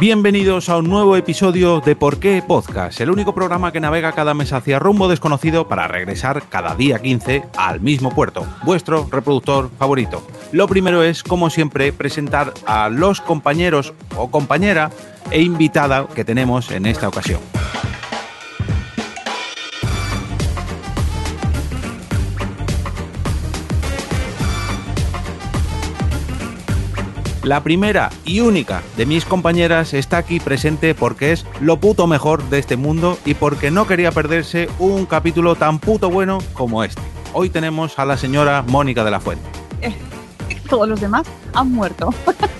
Bienvenidos a un nuevo episodio de Por qué Podcast, el único programa que navega cada mes hacia rumbo desconocido para regresar cada día 15 al mismo puerto, vuestro reproductor favorito. Lo primero es, como siempre, presentar a los compañeros o compañera e invitada que tenemos en esta ocasión. La primera y única de mis compañeras está aquí presente porque es lo puto mejor de este mundo y porque no quería perderse un capítulo tan puto bueno como este. Hoy tenemos a la señora Mónica de la Fuente. Todos los demás han muerto.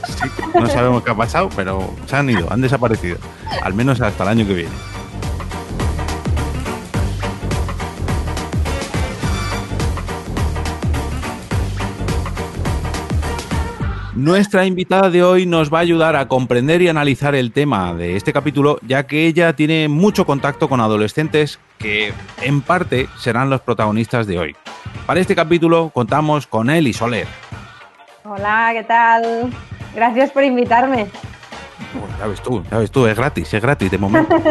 Sí, no sabemos qué ha pasado, pero se han ido, han desaparecido. Al menos hasta el año que viene. Nuestra invitada de hoy nos va a ayudar a comprender y analizar el tema de este capítulo, ya que ella tiene mucho contacto con adolescentes que en parte serán los protagonistas de hoy. Para este capítulo contamos con Eli Soler. Hola, ¿qué tal? Gracias por invitarme. Pues ya ves tú, ya ves tú, es gratis, es gratis de momento.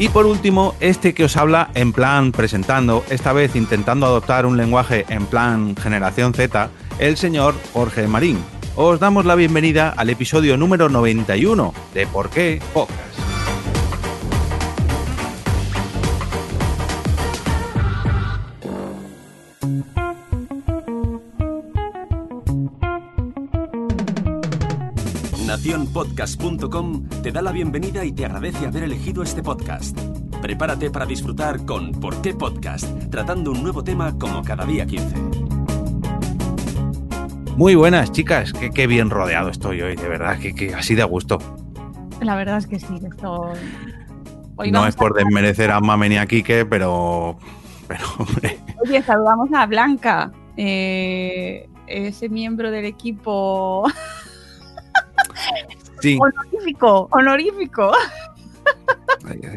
Y por último, este que os habla en plan presentando, esta vez intentando adoptar un lenguaje en plan generación Z, el señor Jorge Marín. Os damos la bienvenida al episodio número 91 de Por qué Podcast. Naciónpodcast.com te da la bienvenida y te agradece haber elegido este podcast. Prepárate para disfrutar con ¿Por qué Podcast? Tratando un nuevo tema como cada día 15. Muy buenas, chicas. Qué, qué bien rodeado estoy hoy, de verdad, que, que así de gusto. La verdad es que sí, esto... Hoy no es por a- desmerecer a Mamen y a Quique, pero. Pero, hombre. Oye, saludamos a Blanca, eh, ese miembro del equipo Sí, honorífico, honorífico.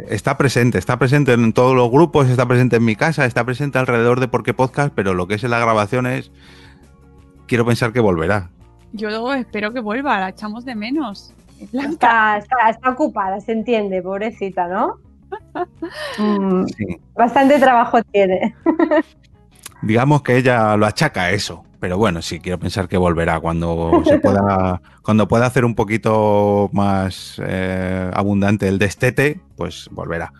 está presente, está presente en todos los grupos, está presente en mi casa, está presente alrededor de Por qué Podcast, pero lo que es en la grabación es. Quiero pensar que volverá. Yo espero que vuelva, la echamos de menos. Blanca, Está, está, está ocupada, se entiende, pobrecita, ¿no? Mm, Sí. bastante trabajo tiene. Digamos que ella lo achaca a eso. Pero bueno, sí, quiero pensar que volverá cuando se pueda, cuando pueda hacer un poquito más eh, abundante el destete, pues volverá.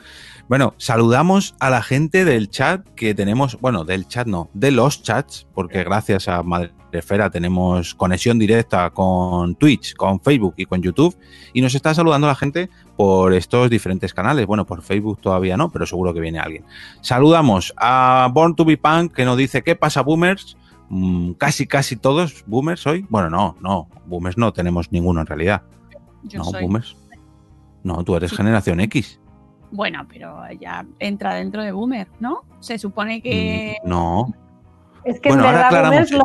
Bueno, saludamos a la gente del chat que tenemos, bueno, del chat no, de los chats, porque gracias a Madrefera tenemos conexión directa con Twitch, con Facebook y con YouTube, y nos está saludando la gente por estos diferentes canales. Bueno, por Facebook todavía no, pero seguro que viene alguien. Saludamos a Born to be Punk que nos dice, ¿qué pasa, boomers? Mm, casi, casi todos boomers hoy. Bueno, no, no, boomers no tenemos ninguno en realidad. yo no, soy. boomers. No, tú eres generación X. Bueno, pero ya entra dentro de Boomer, ¿no? Se supone que... Mm, No, Es que Bueno, en ahora verdad, boomers, lo,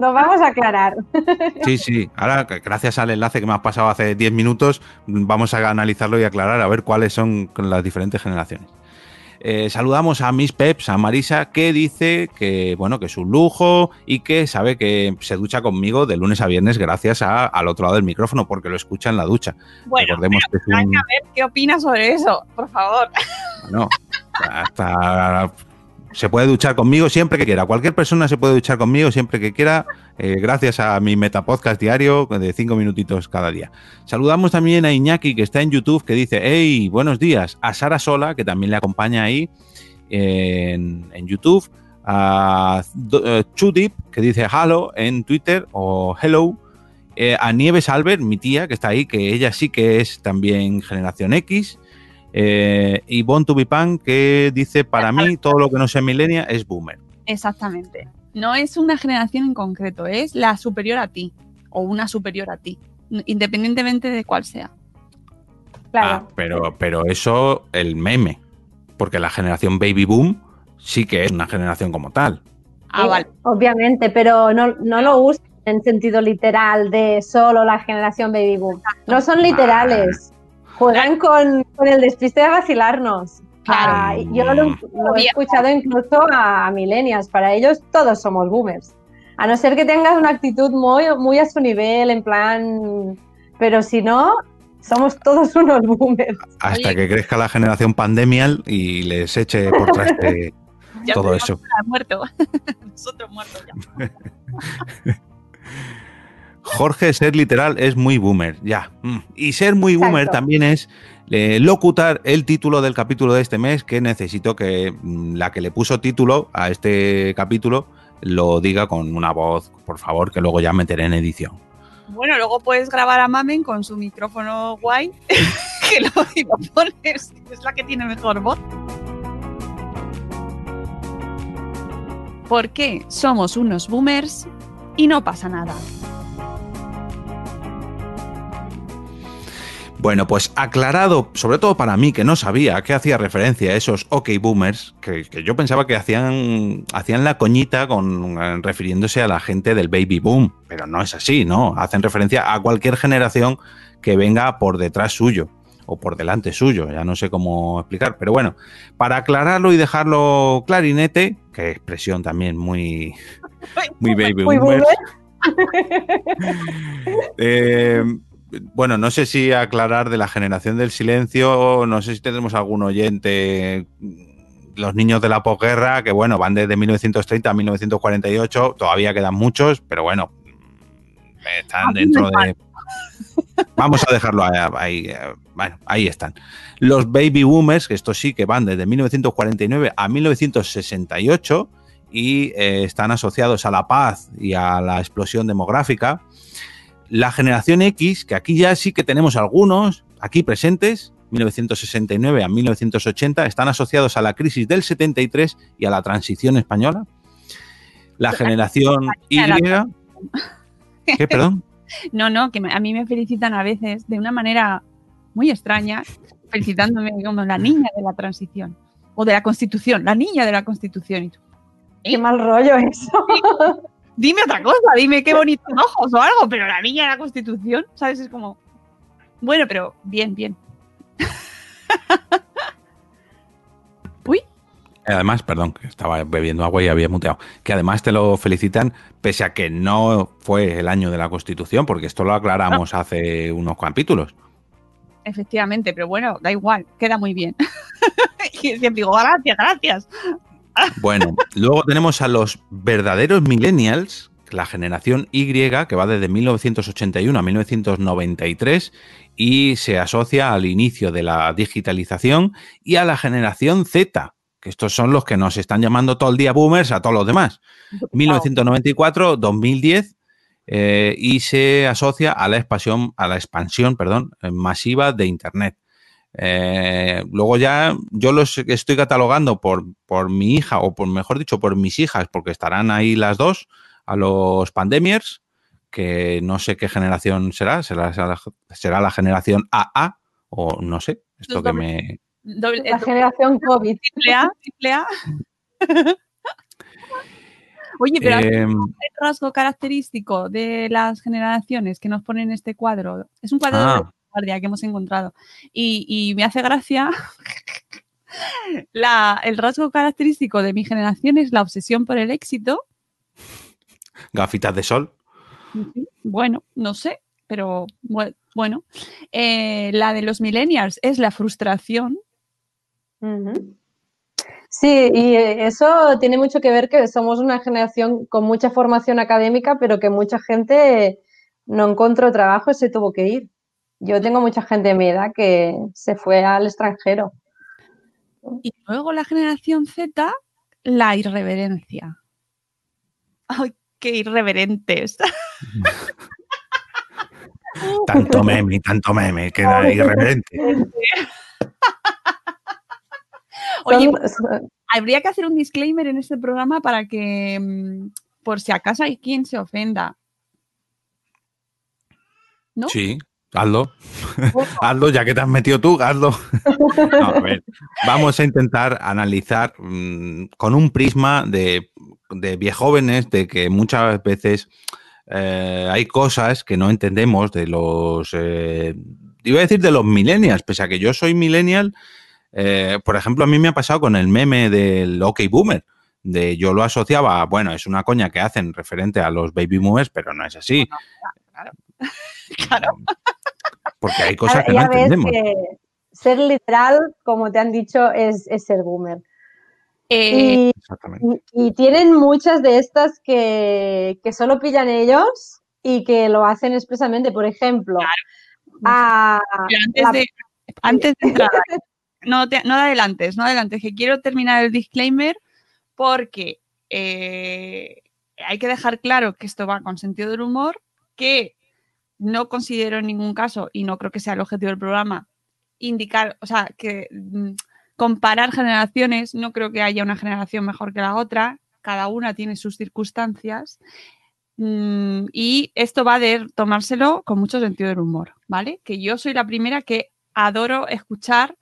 lo- vamos a aclarar. sí, sí. Ahora, gracias al enlace que me has pasado hace 10 minutos, vamos a analizarlo y aclarar a ver cuáles son las diferentes generaciones. Eh, saludamos a Miss Peps, a Marisa, que dice que bueno, que es un lujo y que sabe que se ducha conmigo de lunes a viernes gracias a- al otro lado del micrófono, porque lo escucha en la ducha. Bueno, Recordemos que es un, a ver, ¿qué opinas sobre eso? Por favor. bueno, hasta se puede duchar conmigo siempre que quiera. Cualquier persona se puede duchar conmigo siempre que quiera, eh, gracias a mi metapodcast diario de cinco minutitos cada día. Saludamos también a Iñaki, que está en YouTube, que dice, hey, buenos días. A Sara Sola, que también le acompaña ahí en, YouTube. A eh, Chudip, que dice hello en Twitter o hello. Eh, a Nieves Albert, mi tía, que está ahí, que ella sí que es también generación X. Eh, y Born to be Punk, que dice, para mí todo lo que no sea milenia es boomer. Exactamente. No es una generación en concreto, es la superior a ti o una superior a ti, independientemente de cuál sea. Claro. Ah, pero, pero eso, el meme. Porque la generación baby boom sí que es una generación como tal. Ah, Sí, vale. Obviamente, pero no, no lo usan en sentido literal de solo la generación baby boom. No son literales. Juegan con, con el despiste de vacilarnos. Ah, yo lo, lo he escuchado incluso a millennials. Para ellos todos somos boomers. A no ser que tengas una actitud muy, muy a su nivel, en plan... Pero si no, somos todos unos boomers. Hasta Oye. que crezca la generación pandemial y les eche por traste todo eso. Muerto. Nosotros muertos ya. Jorge, ser literal es muy boomer, ya. Mm. Y ser muy boomer también es eh, locutar el título del capítulo de este mes, que necesito que mm, la que le puso título a este capítulo lo diga con una voz, por favor, que luego ya meteré en edición. Bueno, luego puedes grabar a Mamen con su micrófono guay, que lo, lo pones, es la que tiene mejor voz. ¿Por qué somos unos boomers y no pasa nada? Bueno, pues aclarado, sobre todo para mí, que no sabía a qué hacía referencia a esos OK Boomers, que, que yo pensaba que hacían, hacían la coñita con, eh, refiriéndose a la gente del Baby Boom, pero no es así, ¿no? Hacen referencia a cualquier generación que venga por detrás suyo o por delante suyo, ya no sé cómo explicar, pero bueno, para aclararlo y dejarlo clarinete, que expresión también muy, muy Baby boomer. eh, bueno, no sé si aclarar de la generación del silencio, no sé si tenemos algún oyente, los niños de la posguerra, que bueno, van desde 1930 a 1948, todavía quedan muchos, pero bueno, están dentro de... Vamos a dejarlo ahí, ahí, eh, bueno, ahí están. Los baby boomers, que estos sí que van desde 1949 a 1968 y eh, están asociados a la paz y a la explosión demográfica. La generación X, que aquí ya sí que tenemos algunos aquí presentes, 1969 a 1980, están asociados a la crisis del 73 y a la transición española. La generación Y. ¿Qué, perdón? No, no, que me- a mí me felicitan a veces de una manera muy extraña, felicitándome como la niña de la transición o de la constitución, la niña de la constitución. Y tú, Qué mal rollo eso. Dime otra cosa, dime qué bonitos ojos o algo, pero la niña de la constitución, ¿sabes? Es como, bueno, pero bien, bien. Uy, Además, perdón, que estaba bebiendo agua y había muteado. Que además te lo felicitan, pese a que no fue el año de la Constitución, porque esto lo aclaramos hace unos capítulos. efectivamente, pero bueno, da igual, queda muy bien. y siempre digo, gracias, gracias. Bueno, luego tenemos a los verdaderos millennials, la generación Y, que va desde 1981 a 1993 y se asocia al inicio de la digitalización y a la generación Z, que estos son los que nos están llamando todo el día boomers a todos los demás. 1994-2010 eh, y se asocia a la expansión, a la expansión perdón, masiva de Internet. Eh, luego ya yo los estoy catalogando por, por mi hija, o por mejor dicho, por mis hijas, porque estarán ahí las dos, a los pandemiers, que no sé qué generación será, será, será la generación AA, o no sé, esto que me... Doble- La generación COVID. triple A, triple A. Oye, pero Eh, el rasgo característico de las generaciones que nos ponen en este cuadro es un cuadro Ah. Guardia que hemos encontrado y, y me hace gracia la- el rasgo característico de mi generación es la obsesión por el éxito gafitas de sol. bueno no sé pero bue- bueno Eh, la de los millennials es la frustración. Sí, y eh, eso tiene mucho que ver que somos una generación con mucha formación académica, pero que mucha gente no encontró trabajo y se tuvo que ir. Yo tengo mucha gente de mi edad que se fue al extranjero. y luego la generación Z la irreverencia ay qué irreverentes Tanto meme, tanto meme, que era irreverente. Oye, Son- habría que hacer un disclaimer en este programa para que, mm, por si acaso hay quien se ofenda. ¿No? Sí, hazlo. hazlo, ya que te has metido tú, hazlo. No, a ver, vamos a intentar analizar mm, con un prisma de, de viejóvenes, de que muchas veces eh, hay cosas que no entendemos de los. eh, iba a decir de los millennials, pese a que yo soy millennial. Eh, por ejemplo, a mí me ha pasado con el meme del OK Boomer. De yo lo asociaba, bueno, es una coña que hacen referente a los baby boomers, pero no es así. Claro. claro. Porque hay cosas que ya no ves entendemos. que ser literal, como te han dicho, es, es ser boomer. Eh, Y, Exactamente. y- y tienen muchas de estas que, que solo pillan ellos y que lo hacen expresamente. Por ejemplo, a- antes, la- de, antes de entrar, no, te, no adelantes, no adelantes, que quiero terminar el disclaimer porque eh, hay que dejar claro que esto va con sentido del humor, que no considero en ningún caso, y no creo que sea el objetivo del programa, indicar, o sea, que mm, comparar generaciones, no creo que haya una generación mejor que la otra, cada una tiene sus circunstancias. Mm, y esto va de tomárselo con mucho sentido del humor, ¿vale? Que yo soy la primera que adoro escuchar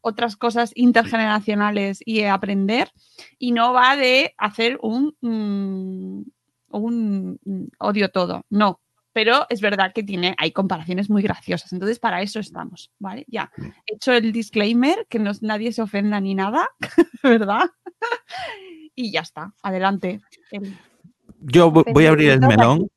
otras cosas intergeneracionales y aprender y no va de hacer un, mm, un odio todo, no. Pero es verdad que tiene, hay comparaciones muy graciosas. Entonces, para eso estamos, ¿vale? Ya. He hecho el disclaimer, que no, nadie se ofenda ni nada, ¿verdad? y ya está. Adelante. El- Yo vo- voy a abrir el melón.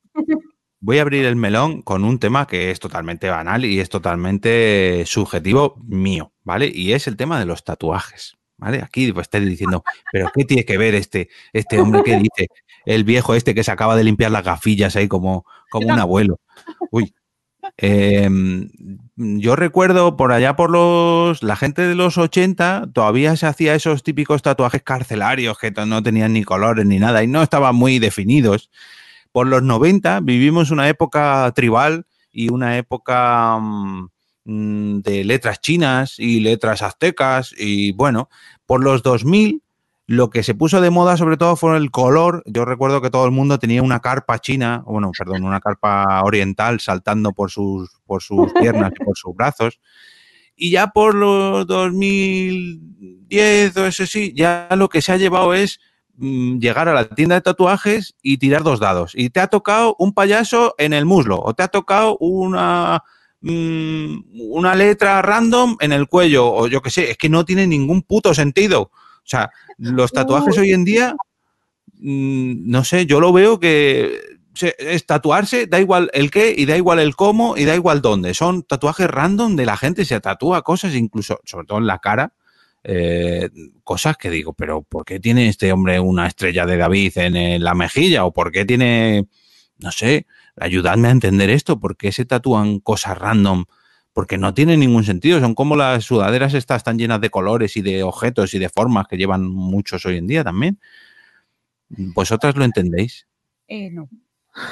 Voy a abrir el melón con un tema que es totalmente banal y es totalmente subjetivo mío, ¿vale? Y es el tema de los tatuajes, Aquí pues estáis diciendo, pero ¿qué tiene que ver este, este hombre que dice? El viejo este que se acaba de limpiar las gafillas ahí como, como un abuelo. Uy. Eh, yo recuerdo por allá por los. La gente de los 80 todavía se hacía esos típicos tatuajes carcelarios que no tenían ni colores ni nada y no estaban muy definidos. Por los 90 vivimos una época tribal y una época mm, mm, de letras chinas y letras aztecas y bueno, por los 2000 lo que se puso de moda sobre todo fue el color. Yo recuerdo que todo el mundo tenía una carpa china, bueno, perdón, una carpa oriental saltando por sus, por sus piernas y por sus brazos. Y ya por los 2010 o eso sí, ya lo que se ha llevado es mm, llegar a la tienda de tatuajes y tirar dos dados. Y te ha tocado un payaso en el muslo o te ha tocado una, mm, una letra random en el cuello o yo qué sé, es que no tiene ningún puto sentido. O sea, los tatuajes hoy en día, mm, no sé, yo lo veo que es tatuarse, da igual el qué y da igual el cómo y da igual dónde. Son tatuajes random de la gente, se tatúa cosas, incluso, sobre todo en la cara, eh, cosas que digo, pero ¿por qué tiene este hombre una estrella de David en, la mejilla? ¿O por qué tiene, no sé, ayudadme a entender esto? ¿Por qué se tatúan cosas random? Porque no tiene ningún sentido. Son como las sudaderas estas tan llenas de colores y de objetos y de formas que llevan muchos hoy en día también. ¿Vosotras lo entendéis? eh, no.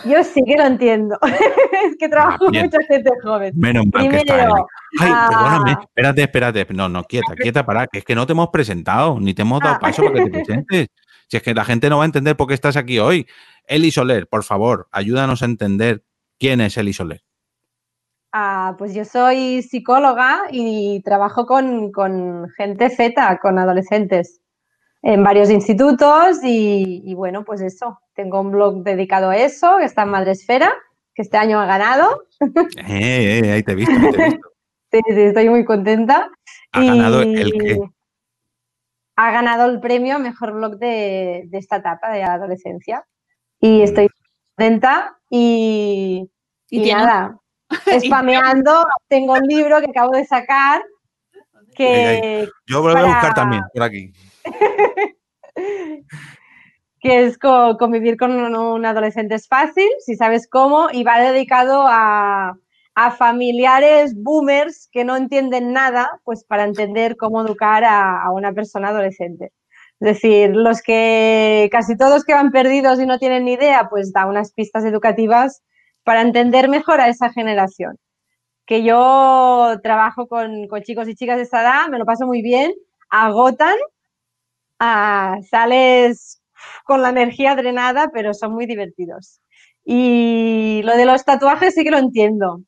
yo sí que lo entiendo. es que trabajo Ah, con bien. mucha gente joven. Menos mal que está Eli. Ay, ah. perdóname, espérate, espérate. No, no, quieta, quieta, para, que es que no te hemos presentado, ni te hemos dado Ah. paso para que te presentes. Si es que la gente no va a entender por qué estás aquí hoy. Eli Soler, por favor, ayúdanos a entender quién es Eli Soler. Ah, pues yo soy psicóloga y trabajo con, con gente Z, con adolescentes, en varios institutos y, y bueno, pues eso. Tengo un blog dedicado a eso, que está en Madresfera, que este año ha ganado. Eh, eh, ahí te he visto, ahí te he visto. Sí, sí, estoy muy contenta. Ha ganado el qué. Ha ganado el premio a mejor blog de, de esta etapa de la adolescencia. Mm. Y estoy contenta y, Y nada, spameando. Tengo un libro que acabo de sacar que, Yo lo voy a buscar también, por aquí. que es co- convivir con un adolescente es fácil, si sabes cómo, y va dedicado a, a familiares boomers que no entienden nada, pues para entender cómo educar a, a una persona adolescente. Es decir, los que casi todos que van perdidos y no tienen ni idea, pues da unas pistas educativas para entender mejor a esa generación. Que yo trabajo con, con chicos y chicas de esa edad, me lo paso muy bien, agotan, ah, sales con la energía drenada, pero son muy divertidos. Y lo de los tatuajes sí que lo entiendo.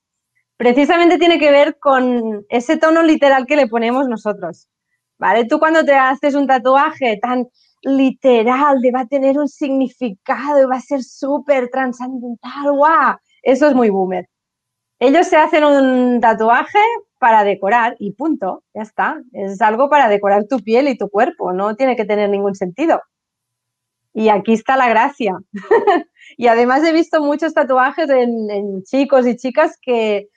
Precisamente tiene que ver con ese tono literal que le ponemos nosotros. ¿Vale? Tú cuando te haces un tatuaje tan literal, de va a tener un significado y va a ser súper trascendental, guau, eso es muy boomer. Ellos se hacen un tatuaje para decorar y punto, ya está. Es algo para decorar tu piel y tu cuerpo, no tiene que tener ningún sentido. Y aquí está la gracia. y además he visto muchos tatuajes en, chicos y chicas que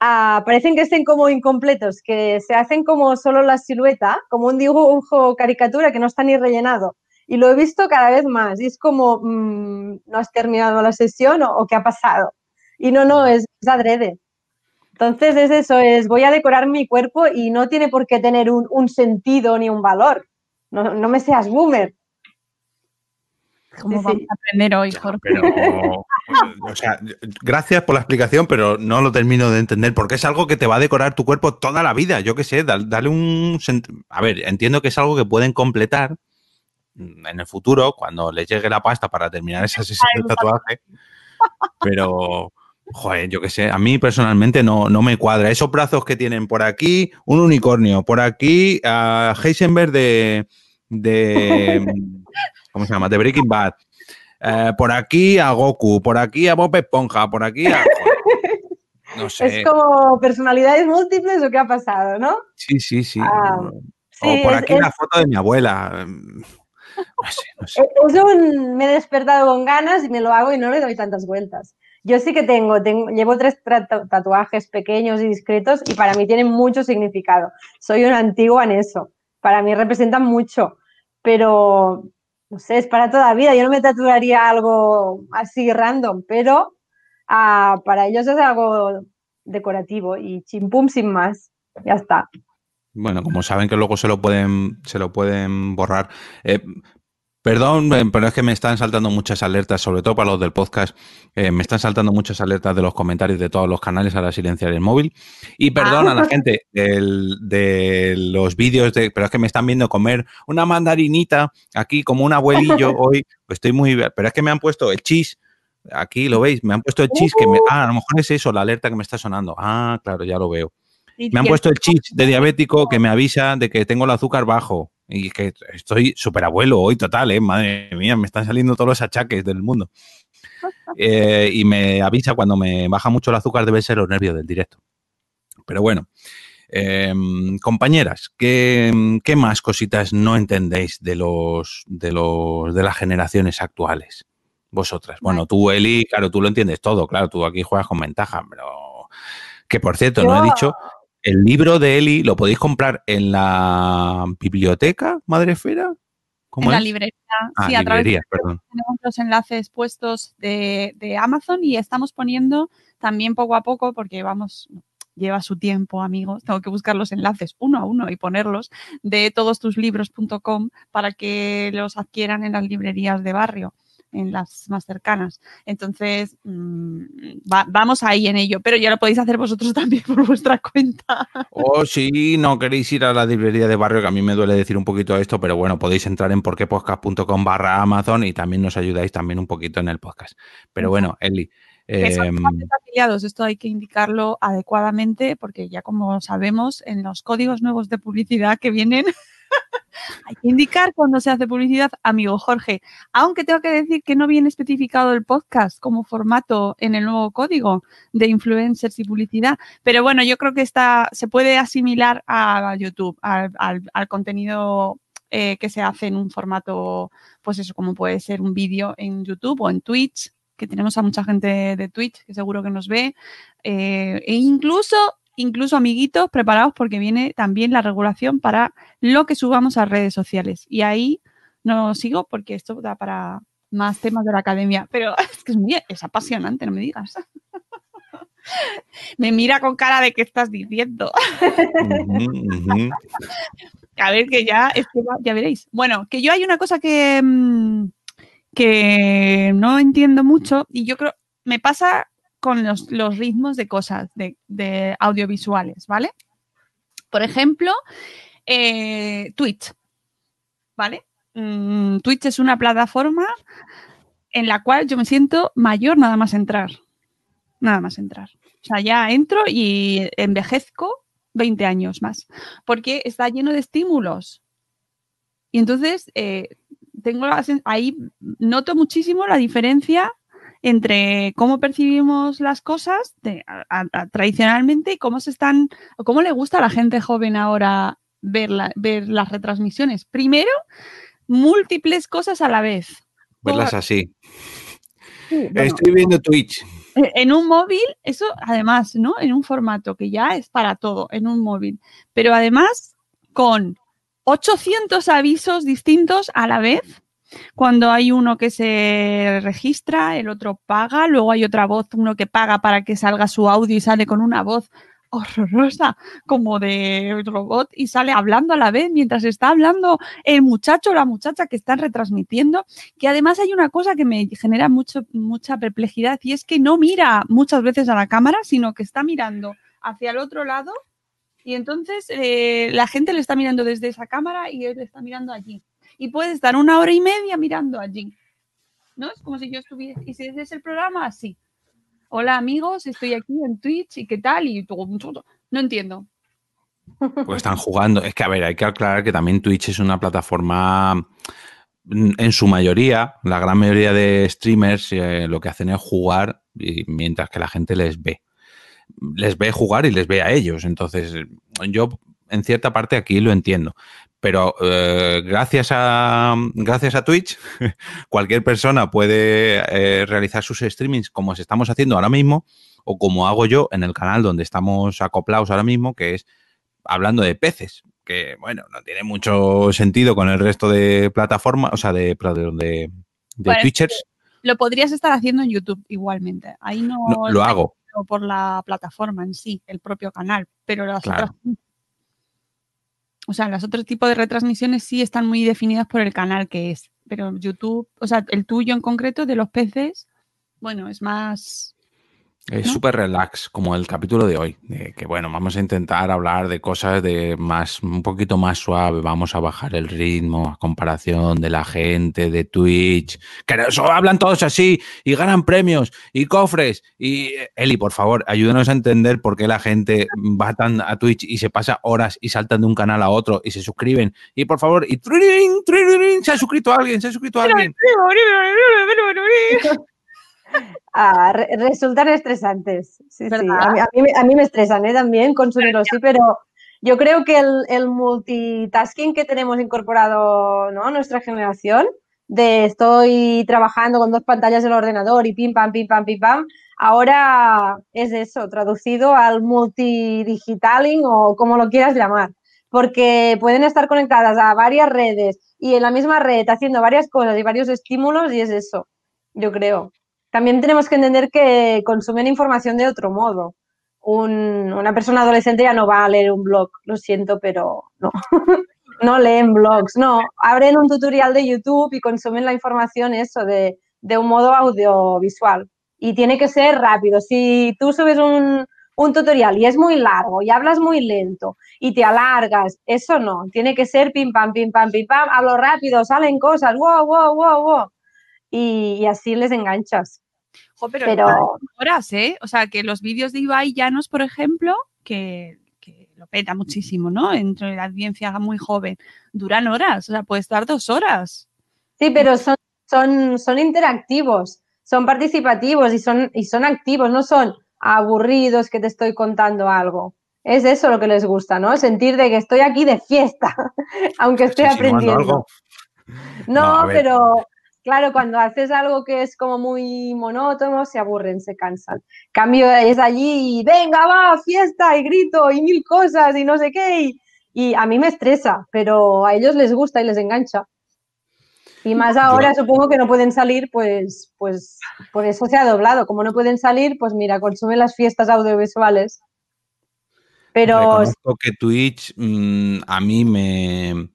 ah, parecen que estén como incompletos, que se hacen como solo la silueta, como un dibujo caricatura que no está ni rellenado. Y lo he visto cada vez más. Y es como, mm, ¿no has terminado la sesión o, qué ha pasado? Y no, no, es, adrede. Entonces es eso, es voy a decorar mi cuerpo y no tiene por qué tener un, sentido ni un valor. No, no me seas boomer. ¿Cómo vamos a aprender hoy, Jorge? o sea, gracias por la explicación, pero no lo termino de entender, porque es algo que te va a decorar tu cuerpo toda la vida. Yo qué sé, dale un... A ver, entiendo que es algo que pueden completar en el futuro, cuando les llegue la pasta para terminar esa sesión de tatuaje, pero... Joder, yo qué sé, a mí personalmente no, no me cuadra. Esos brazos que tienen por aquí, un unicornio, por aquí, a Heisenberg de, de ¿cómo se llama? De Breaking Bad. Eh, por aquí a Goku, por aquí a Bob Esponja, por aquí a... No sé. ¿Es como personalidades múltiples o qué ha pasado, no? Sí, sí, sí. Ah, o por aquí la foto de mi abuela. No sé, no sé. me he despertado con ganas y me lo hago y no le doy tantas vueltas. Yo sí que tengo, tengo llevo tres tatuajes pequeños y discretos y para mí tienen mucho significado. Soy una antigua en eso. Para mí representan mucho, pero no sé, es para toda vida. Yo no me tatuaría algo así random, pero ah, para ellos es algo decorativo y chimpum sin más. Ya está. Bueno, como saben que luego se lo pueden, se lo pueden borrar. Eh, Perdón, eh, pero es que me están saltando muchas alertas, sobre todo para los del podcast. Eh, me están saltando muchas alertas de los comentarios de todos los canales a la silenciar el móvil. Y perdón a la ah. gente de los vídeos, de, pero es que me están viendo comer una mandarinita aquí como un abuelillo hoy. Pues estoy muy. Pero es que me han puesto el chis. Aquí lo veis, me han puesto el chis que me. Ah, a lo mejor es eso, la alerta que me está sonando. Ah, claro, ya lo veo. Me han puesto el chis de diabético que me avisa de que tengo el azúcar bajo. Y que estoy súper abuelo hoy total, ¿eh? Madre mía, me están saliendo todos los achaques del mundo. Eh, y me avisa cuando me baja mucho el azúcar, debe ser los nervios del directo. Pero bueno, em, compañeras, ¿qué, ¿qué, más cositas no entendéis de los, de los de las generaciones actuales? Vosotras. Bueno, tú, Eli, claro, tú lo entiendes todo, claro, tú aquí juegas con ventaja, pero que por cierto, no he dicho el libro de Eli lo podéis comprar en la biblioteca Madrefera. en la librería. Ah, sí, a través de tenemos los enlaces puestos de, Amazon y estamos poniendo también poco a poco, porque vamos, lleva su tiempo, amigos. Tengo que buscar los enlaces uno a uno y ponerlos de todostuslibros.com para que los adquieran en las librerías de barrio en las más cercanas. Entonces, mm, vamos ahí en ello, pero ya lo podéis hacer vosotros también por vuestra cuenta. O si no queréis ir a la librería de barrio, que a mí me duele decir un poquito esto, pero bueno, podéis entrar en porquepodcast.com barra Amazon y también nos ayudáis también un poquito en el podcast. Pero bueno, Eli. Eh, esto hay que indicarlo adecuadamente porque ya como sabemos en los códigos nuevos de publicidad que vienen Hay que indicar cuando se hace publicidad, amigo Jorge. Aunque tengo que decir que no viene especificado el podcast como formato en el nuevo código de influencers y publicidad. Pero bueno, yo creo que está, se puede asimilar a YouTube, al, contenido eh, que se hace en un formato, pues eso, como puede ser un vídeo en YouTube o en Twitch, que tenemos a mucha gente de Twitch que seguro que nos ve, eh, e incluso incluso amiguitos, preparados porque viene también la regulación para lo que subamos a redes sociales. Y ahí no sigo porque esto da para más temas de la academia. Pero es que es, apasionante, no me digas. me mira con cara de qué estás diciendo. A ver, que ya, ya veréis. Bueno, que yo hay una cosa que, mm, que no entiendo mucho y yo creo, me pasa con los, ritmos de cosas, de, audiovisuales, ¿vale? Por ejemplo, eh, Twitch, ¿vale? Mm, Twitch es una plataforma en la cual yo me siento mayor nada más entrar. Nada más entrar. O sea, ya entro y envejezco 20 años más, porque está lleno de estímulos. Y entonces, eh, tengo ahí noto muchísimo la diferencia entre cómo percibimos las cosas tradicionalmente y cómo se están, o cómo le gusta a la gente joven ahora ver, ver las retransmisiones. Primero, múltiples cosas a la vez. Verlas así. Estoy viendo Twitch. Eh, en un móvil, eso además, ¿no? En un formato que ya es para todo, en un móvil. Pero además, con 800 avisos distintos a la vez. Cuando hay uno que se registra, el otro paga, luego hay otra voz, uno que paga para que salga su audio y sale con una voz horrorosa, como de robot, y sale hablando a la vez mientras está hablando el muchacho o la muchacha que están retransmitiendo, que además hay una cosa que me genera mucho, mucha perplejidad y es que no mira muchas veces a la cámara, sino que está mirando hacia el otro lado y entonces eh, la gente le está mirando desde esa cámara y él le está mirando allí. Y puede estar una hora y media mirando allí. ¿No? Es como si yo estuviera. ¿Y si es el programa? Sí. Hola amigos, estoy aquí en Twitch y qué tal. Y. No entiendo. Pues están jugando. Es que, a ver, hay que aclarar que también Twitch es una plataforma mm, en su mayoría, la gran mayoría de streamers eh, lo que hacen es jugar mientras que la gente les ve les ve jugar y les ve a ellos. Entonces, yo en cierta parte aquí lo entiendo. Pero eh, gracias, a, gracias a Twitch, cualquier persona puede eh, realizar sus streamings como se estamos haciendo ahora mismo o como hago yo en el canal donde estamos acoplados ahora mismo, que es hablando de peces, que bueno, no tiene mucho sentido con el resto de plataformas, o sea, de, de, de Twitchers. Lo podrías estar haciendo en YouTube igualmente. Ahí no lo hago por la plataforma en sí, el propio canal, pero las otras... O sea, los otros tipos de retransmisiones sí están muy definidas por el canal que es, pero YouTube, o sea, el tuyo en concreto de los peces, bueno, es más es súper relax, como el capítulo de hoy, de que bueno, vamos a intentar hablar de cosas de más, un poquito más suave, vamos a bajar el ritmo a comparación de la gente de Twitch, que eso hablan todos así y ganan premios y cofres y Eli, por favor, ayúdenos a entender por qué la gente va tan a Twitch y se pasa horas y saltan de un canal a otro y se suscriben. Y por favor, y se ha suscrito a alguien, se ha suscrito a alguien. Ah, resultan estresantes. Sí, sí. A, mí, me estresan ¿eh? también consumirlo, sí, pero yo creo que el, multitasking que tenemos incorporado ¿no? nuestra generación, de estoy trabajando con dos pantallas del ordenador y pim, pam, pim, pam, pim, pam, ahora es eso, traducido al multidigitaling o como lo quieras llamar, porque pueden estar conectadas a varias redes y en la misma red haciendo varias cosas y varios estímulos y es eso, yo creo también tenemos que entender que consumen información de otro modo. una persona adolescente ya no va a leer un blog, lo siento, pero no. no leen blogs, no. Abren un tutorial de YouTube y consumen la información eso de, un modo audiovisual. Y tiene que ser rápido. Si tú subes un, un tutorial y es muy largo y hablas muy lento y te alargas, eso no. Tiene que ser pim pam, pim pam, pim pam, hablo rápido, salen cosas, wow, wow, wow, wow. Y así les enganchas pero, horas, ¿eh? O sea, que los vídeos de Ibai Llanos, por ejemplo, que, lo peta muchísimo, ¿no? Entre la audiencia muy joven, duran horas, o sea, puede estar dos horas. Sí, pero son, son, son interactivos, son participativos y son, y son activos, no son aburridos que te estoy contando algo. Es eso lo que les gusta, ¿no? Sentir de que estoy aquí de fiesta, aunque estoy aprendiendo. No, pero Claro, cuando haces algo que es como muy monótono, se aburren, se cansan. Cambio es allí y venga, va, fiesta y grito y mil cosas y no sé qué. Y, a mí me estresa, pero a ellos les gusta y les engancha. Y más ahora supongo que no pueden salir, pues, pues por eso se ha doblado. Como no pueden salir, pues mira, consumen las fiestas audiovisuales. Pero... que Twitch mm, a mí me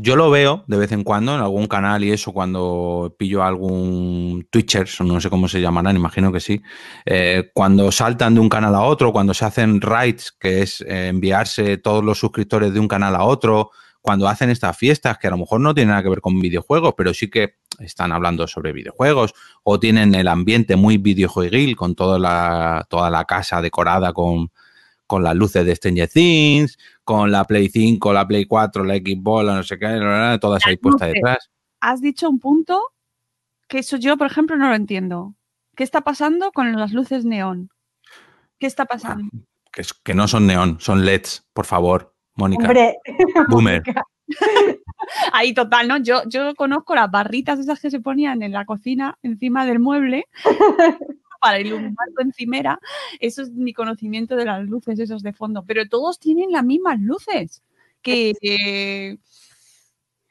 yo lo veo de vez en cuando en algún canal y eso cuando pillo algún Twitcher, no sé cómo se llamarán, imagino que sí, eh, cuando saltan de un canal a otro, cuando se hacen raids, que es eh, enviarse todos los suscriptores de un canal a otro, cuando hacen estas fiestas que a lo mejor no tienen nada que ver con videojuegos, pero sí que están hablando sobre videojuegos o tienen el ambiente muy videojueguil con toda la, toda la casa decorada con, con las luces de Stranger Things, con la Play 5, la Play 4, la Xbox, la no sé qué, todas ahí puestas detrás. Has dicho un punto que eso yo, por ejemplo, no lo entiendo. ¿Qué está pasando con las luces neón? ¿Qué está pasando? Que, es- que no son neón, son LEDs, por favor, Mónica. Hombre, Boomer. Ahí total, ¿no? Yo, yo conozco las barritas esas que se ponían en la cocina encima del mueble para iluminar tu encimera. Eso es mi conocimiento de las luces esos de fondo. Pero todos tienen las mismas luces, que eh,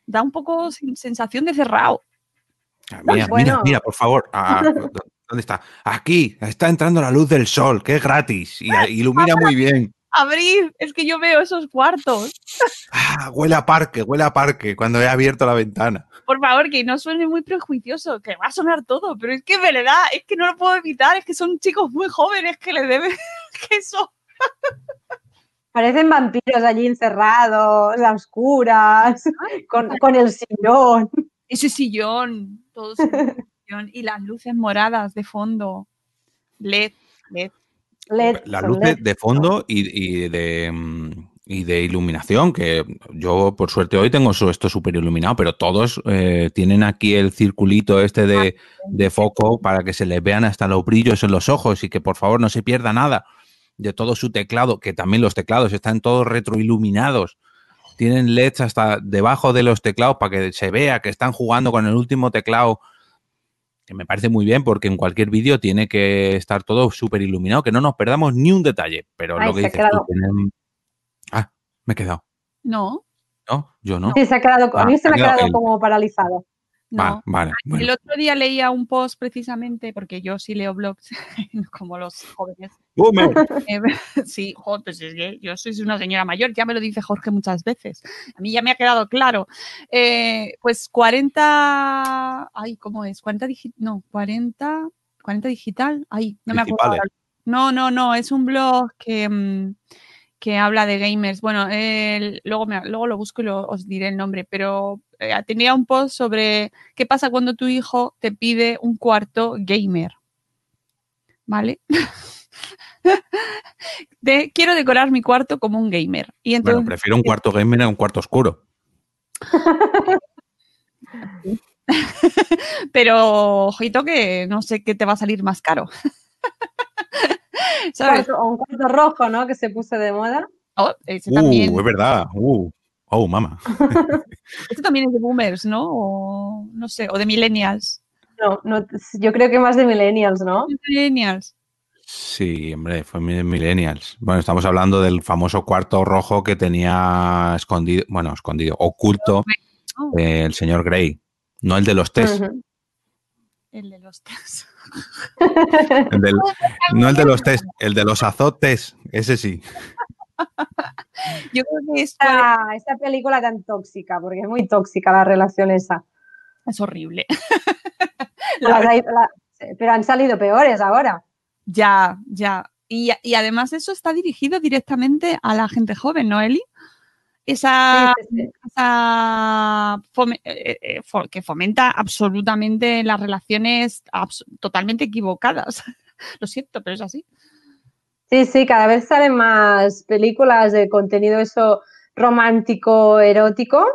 da un poco sen- sensación de cerrado. Ah, Mira, mira, Bueno. mira, por favor. Ah, ¿Dónde está? Aquí, está entrando la luz del sol, que es gratis y ilumina muy bien. Abrid, es que yo veo esos cuartos. Ah, huele a parque, huele a parque cuando he abierto la ventana. Por favor, que no suene muy prejuicioso, que va a sonar todo, pero es que de verdad, es que no lo puedo evitar, es que son chicos muy jóvenes que le deben que eso. parecen vampiros allí encerrados, a oscuras, con, con el sillón. Ese sillón, todo ese sillón, y las luces moradas de fondo. LED, LED. LED, luz de, LED. de fondo y, y de, mm, y de iluminación, que yo por suerte hoy tengo esto súper iluminado, pero todos eh, tienen aquí el circulito este de, de foco para que se les vean hasta los brillos en los ojos y que por favor no se pierda nada de todo su teclado, que también los teclados están todos retroiluminados. Tienen LEDs hasta debajo de los teclados para que se vea que están jugando con el último teclado que me parece muy bien porque en cualquier vídeo tiene que estar todo súper iluminado, que no nos perdamos ni un detalle. Pero Ay, lo que dices tú, quedado. tienen- Ah, me he quedado. No, ¿No? Yo no. Sí, se ha quedado, a Ah, mí se me ha ha quedado como paralizado. No. Vale, vale. bueno. El otro día leía un post precisamente, porque yo sí leo blogs, como los jóvenes. Eh, sí, joder, pues es que yo soy una señora mayor, ya me lo dice Jorge muchas veces. A mí ya me ha quedado claro. Eh, pues 40, ay, ¿cómo es? 40 digital, no, 40, 40 digital, ay, no me acuerdo. No, no, no, es un blog que, mm, que habla de gamers. Bueno, luego, me- luego lo busco y lo- os diré el nombre, pero tenía un post sobre qué pasa cuando tu hijo te pide un cuarto gamer. ¿Vale? De, quiero decorar mi cuarto como un gamer. Y entonces, Bueno, prefiero un cuarto gamer a un cuarto oscuro. pero ojito que no sé qué te va a salir más caro. O un cuarto rojo, ¿no? Que se puso de moda. Oh, ese, también, Uh, es verdad. Uh. Oh, mamá. ese también es de boomers, ¿no? O no sé, o de millennials. No, no, yo creo que más de millennials, ¿no? Millennials. Sí, hombre, fue mi- Millennials. Bueno, estamos hablando del famoso cuarto rojo que tenía escondido, bueno, escondido, oculto Oh, eh, el señor Grey. No el de los test. El de los test. el del- no el de los test, el de los azotes. Ese sí. Yo creo que esa película tan tóxica, porque es muy tóxica la relación esa. es horrible. La- pero han salido peores ahora. Ya, ya. Y, y además eso está dirigido directamente a la gente joven, ¿no, Eli? Esa, Sí, sí, sí. esa fome- eh, eh, fo- que fomenta absolutamente las relaciones abs- totalmente equivocadas. Lo siento, pero es así. Sí, sí, cada vez salen más películas de contenido eso romántico, erótico,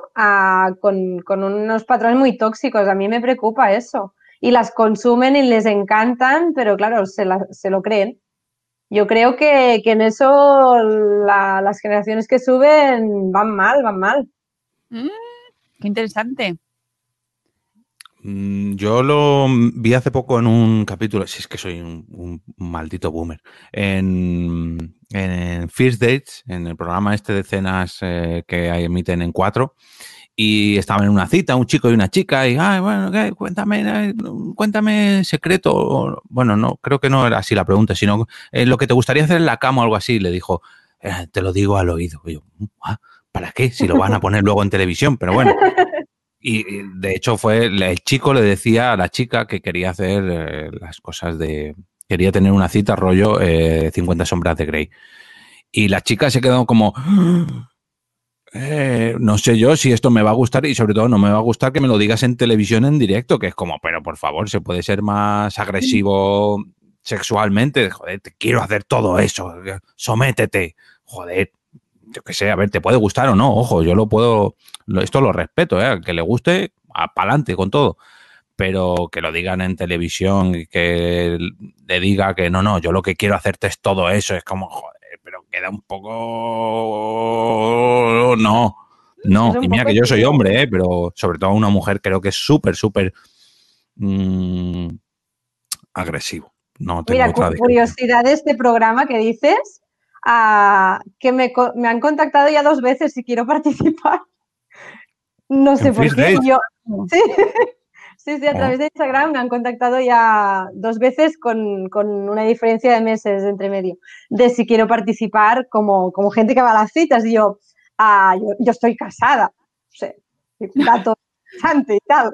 con, con unos patrones muy tóxicos. A mí me preocupa eso. Y las consumen y les encantan, pero claro, se, la- se lo creen. Yo creo que, que en eso la- las generaciones que suben van mal, van mal. Mm, qué interesante. Mm, Yo lo vi hace poco en un capítulo, si es que soy un, maldito boomer, en, en First Dates, en el programa este de cenas eh, que emiten en cuatro, y estaban en una cita, un chico y una chica, y, ay, bueno, cuéntame, cuéntame secreto. Bueno, no, creo que no era así la pregunta, sino eh, lo que te gustaría hacer en la cama o algo así. Le dijo, "Eh, te lo digo al oído. "Ah, ¿para qué? Si lo van a poner luego en televisión, pero bueno. Y de hecho fue, el chico le decía a la chica que quería hacer eh, las cosas de, quería tener una cita rollo eh, 50 sombras de Grey. Y la chica se quedó como, "Eh, no sé yo si esto me va a gustar y sobre todo no me va a gustar que me lo digas en televisión en directo, que es como, pero por favor, se puede ser más agresivo sexualmente, joder, te quiero hacer todo eso, sométete, joder, yo qué sé, a ver, te puede gustar o no, ojo, yo lo puedo, esto lo respeto, ¿eh? que le guste, para adelante con todo. pero que lo digan en televisión y que le diga que no, no, yo lo que quiero hacerte es todo eso, es como, joder, pero queda un poco... No, no, y mira que yo soy hombre, ¿eh? pero sobre todo una mujer creo que es súper, súper mmm, agresivo. No tengo Mira, curiosidad de este programa que dices, uh, que me, me, han contactado ya dos veces si quiero participar. No sé por qué. Yo, sí, sí, sí, a través de Instagram me han contactado ya dos veces con, con, una diferencia de meses entre medio, de si quiero participar como, como gente que va a las citas. Y yo, uh, yo, yo, estoy casada, o sea, dato y tal.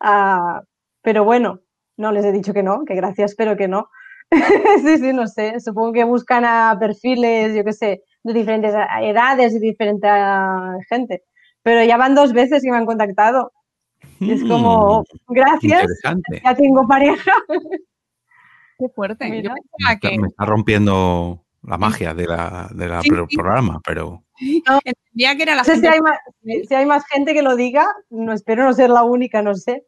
Uh, pero bueno, no les he dicho que no, que gracias, pero que no. sí, sí, no sé. Supongo que buscan a perfiles, yo qué sé, de diferentes edades y diferente gente. Pero ya van dos veces que me han contactado. Y es como, Mm, gracias, ya tengo pareja. Qué fuerte. Yo que me está rompiendo la magia de la, de la Sí, pro- sí. programa, pero entendía que era la No sé si hay, más, si hay más gente que lo diga, no espero no ser la única, no sé.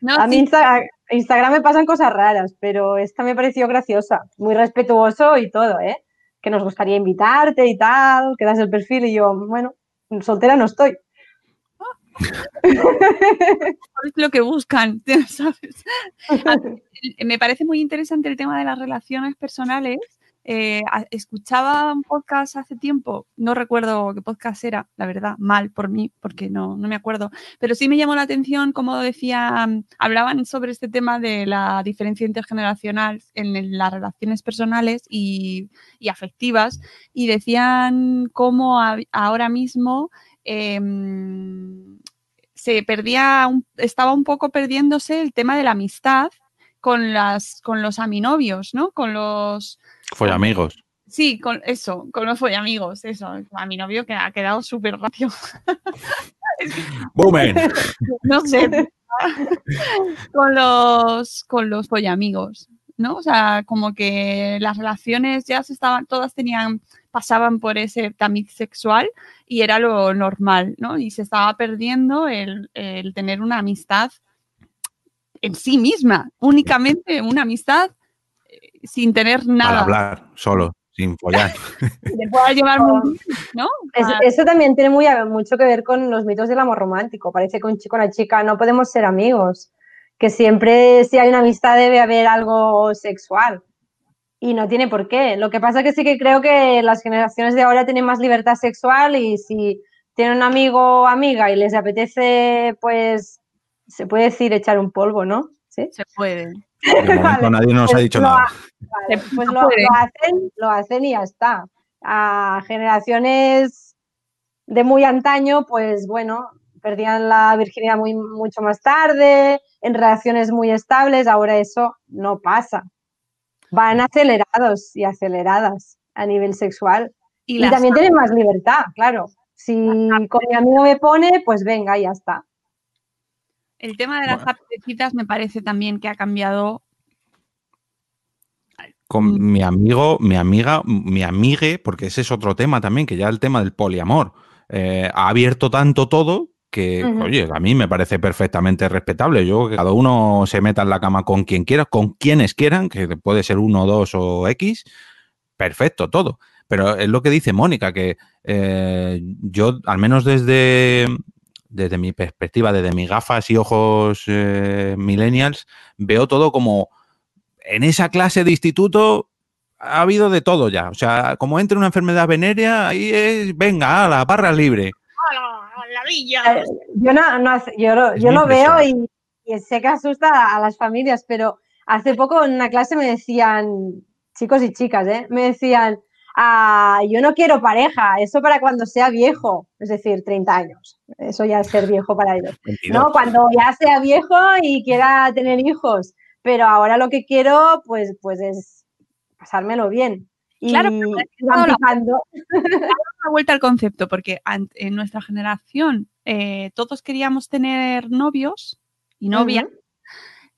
No, A mí sí, Insta- Instagram me pasan cosas raras, pero esta me pareció graciosa, muy respetuoso y todo, ¿eh? Que nos gustaría invitarte y tal, que das el perfil y yo, bueno, soltera no estoy. es lo que buscan, ¿sabes? Me parece muy interesante el tema de las relaciones personales. Eh, escuchaba un podcast hace tiempo, no recuerdo qué podcast era, la verdad, mal por mí, porque no, no me acuerdo, pero sí me llamó la atención, como decía, hablaban sobre este tema de la diferencia intergeneracional en las relaciones personales y, afectivas, y decían cómo ahora mismo em, se perdía, estaba un poco perdiéndose el tema de la amistad con las con los aminovios, ¿no? Con los fue amigos. sí, con eso, con los amigos, eso, a mi novio que ha quedado súper rápido. ¡Boomen! no sé, con los con los follamigos, ¿no? O sea, como que las relaciones ya se estaban, todas tenían, pasaban por ese tamiz sexual y era lo normal, ¿no? Y se estaba perdiendo el, el tener una amistad en sí misma, únicamente una amistad sin tener Para nada hablar, solo, sin follar. que te pueda llevar muy bien, ¿no? Es- Ah, eso también tiene muy, mucho que ver con los mitos del amor romántico. Parece que un chico y una chica no podemos ser amigos, que siempre si hay una amistad debe haber algo sexual. Y no tiene por qué. Lo que pasa que sí que creo que las generaciones de ahora tienen más libertad sexual y si tienen un amigo o amiga y les apetece, pues se puede decir echar un polvo, ¿no? ¿Sí? se puede. De momento Vale, nadie nos ha pues dicho lo nada. ha- Vale, Se- pues lo, lo hacen, lo hacen y ya está. A generaciones de muy antaño, pues bueno, perdían la virginidad muy, mucho más tarde, en relaciones muy estables, ahora eso no pasa. Van acelerados y aceleradas a nivel sexual. Y, Y, también tienen más libertad, claro. Si con mi amigo me pone, pues venga, ya está. El tema de las Bueno. apetecitas me parece también que ha cambiado. Con Mm. mi amigo, mi amiga, mi amigue, porque ese es otro tema también, que ya el tema del poliamor eh, ha abierto tanto todo que, oye, a mí me parece perfectamente respetable. Yo que cada uno se meta en la cama con quien quiera, con quienes quieran, que puede ser uno, dos o X, perfecto, todo. Pero es lo que dice Mónica, que eh, yo, al menos desde, desde mi perspectiva, desde mis gafas y ojos eh, millennials, veo todo como en esa clase de instituto ha habido de todo ya. O sea, como entre una enfermedad venérea, ahí es, venga, a la barra libre. ¡La villa! Eh, Yo, no, yo, lo, yo lo veo y, y sé que asusta a las familias, pero hace poco en una clase me decían, chicos y chicas, ¿eh? me decían, "Ah, yo no quiero pareja, eso para cuando sea viejo, es decir, 30 años, eso ya es ser viejo para ellos. 22. No, cuando ya sea viejo y quiera tener hijos, pero ahora lo que quiero, pues, pues es pasármelo bien. Y Claro, pero lo- picando. una vuelta al concepto, porque en nuestra generación eh, todos queríamos tener novios y novias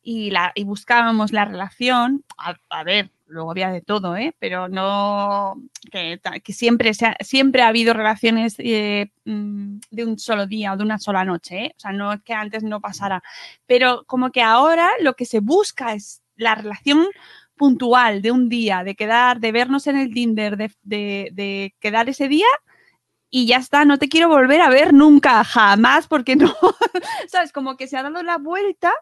y, la, y buscábamos la relación. A, a ver, luego había de todo, ¿eh? Pero no, que, siempre, se ha, siempre ha habido relaciones eh, mm, de un solo día o de una sola noche, ¿eh? O sea, no es que antes no pasara. Pero como que ahora lo que se busca es la relación puntual de un día, de quedar, de vernos en el Tinder, de, de quedar ese día y ya está, no te quiero volver a ver nunca, jamás, porque no, ¿sabes? Como que se ha dado la vuelta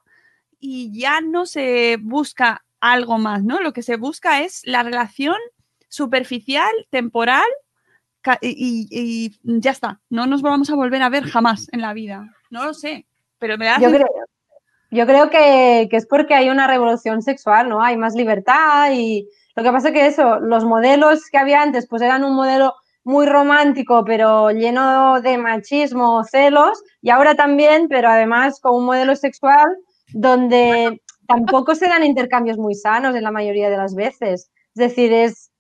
y ya no se busca algo más, ¿no? Lo que se busca es la relación superficial, temporal y, ya está. No nos vamos a volver a ver jamás en la vida. No lo sé, pero me da... Yo creo, yo creo que, que es porque hay una revolución sexual, ¿no? Hay más libertad y lo que pasa es que eso, los modelos que había antes, pues eran un modelo muy romántico, pero lleno de machismo, celos, y ahora también, pero además con un modelo sexual donde tampoco se dan intercambios muy sanos en la mayoría de las veces. Es decir, es,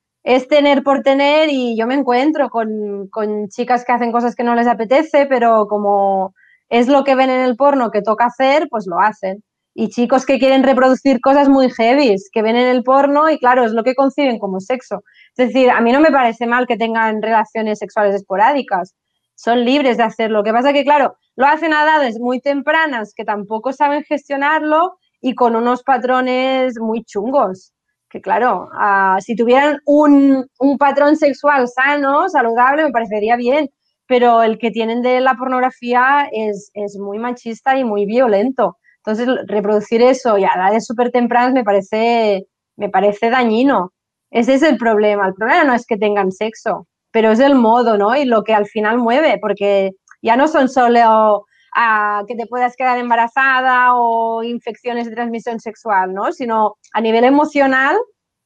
tener por tener y yo me encuentro con, con chicas que hacen cosas que no les apetece, pero como es lo que ven en el porno que toca hacer, pues lo hacen. Y chicos que quieren reproducir cosas muy heavy, que ven en el porno y claro, es lo que conciben como sexo. Es decir, a mí no me parece mal que tengan relaciones sexuales esporádicas. Son libres de hacerlo. Lo que pasa que, claro, lo hacen a edades muy tempranas que tampoco saben gestionarlo y con unos patrones muy chungos. Que claro, ah, si tuvieran un, un patrón sexual sano, saludable, me parecería bien, pero el que tienen de la pornografía es, es, muy machista y muy violento. Entonces, reproducir eso y a edades súper tempranas me parece, me parece dañino. Ese es el problema. El problema no es que tengan sexo, pero es el modo, ¿no? Y lo que al final mueve, porque ya no son solo a que te puedas quedar embarazada o infecciones de transmisión sexual, ¿no? Sino a nivel emocional,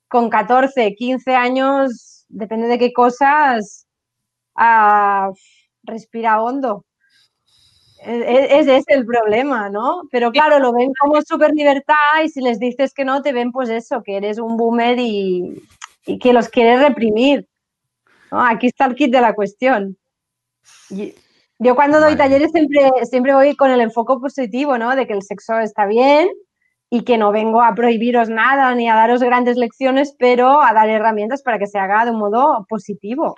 con 14, 15 años, depende de qué cosas, respira hondo. Ese es el problema, ¿no? Pero claro, lo ven como súper libertad y si les dices que no, te ven pues eso, que eres un boomer y, que los quieres reprimir. Aquí está el kit de la cuestión. Yo cuando doy talleres siempre, siempre voy con el enfoque positivo, ¿no? De que el sexo está bien y que no vengo a prohibiros nada ni a daros grandes lecciones, pero a dar herramientas para que se haga de un modo positivo.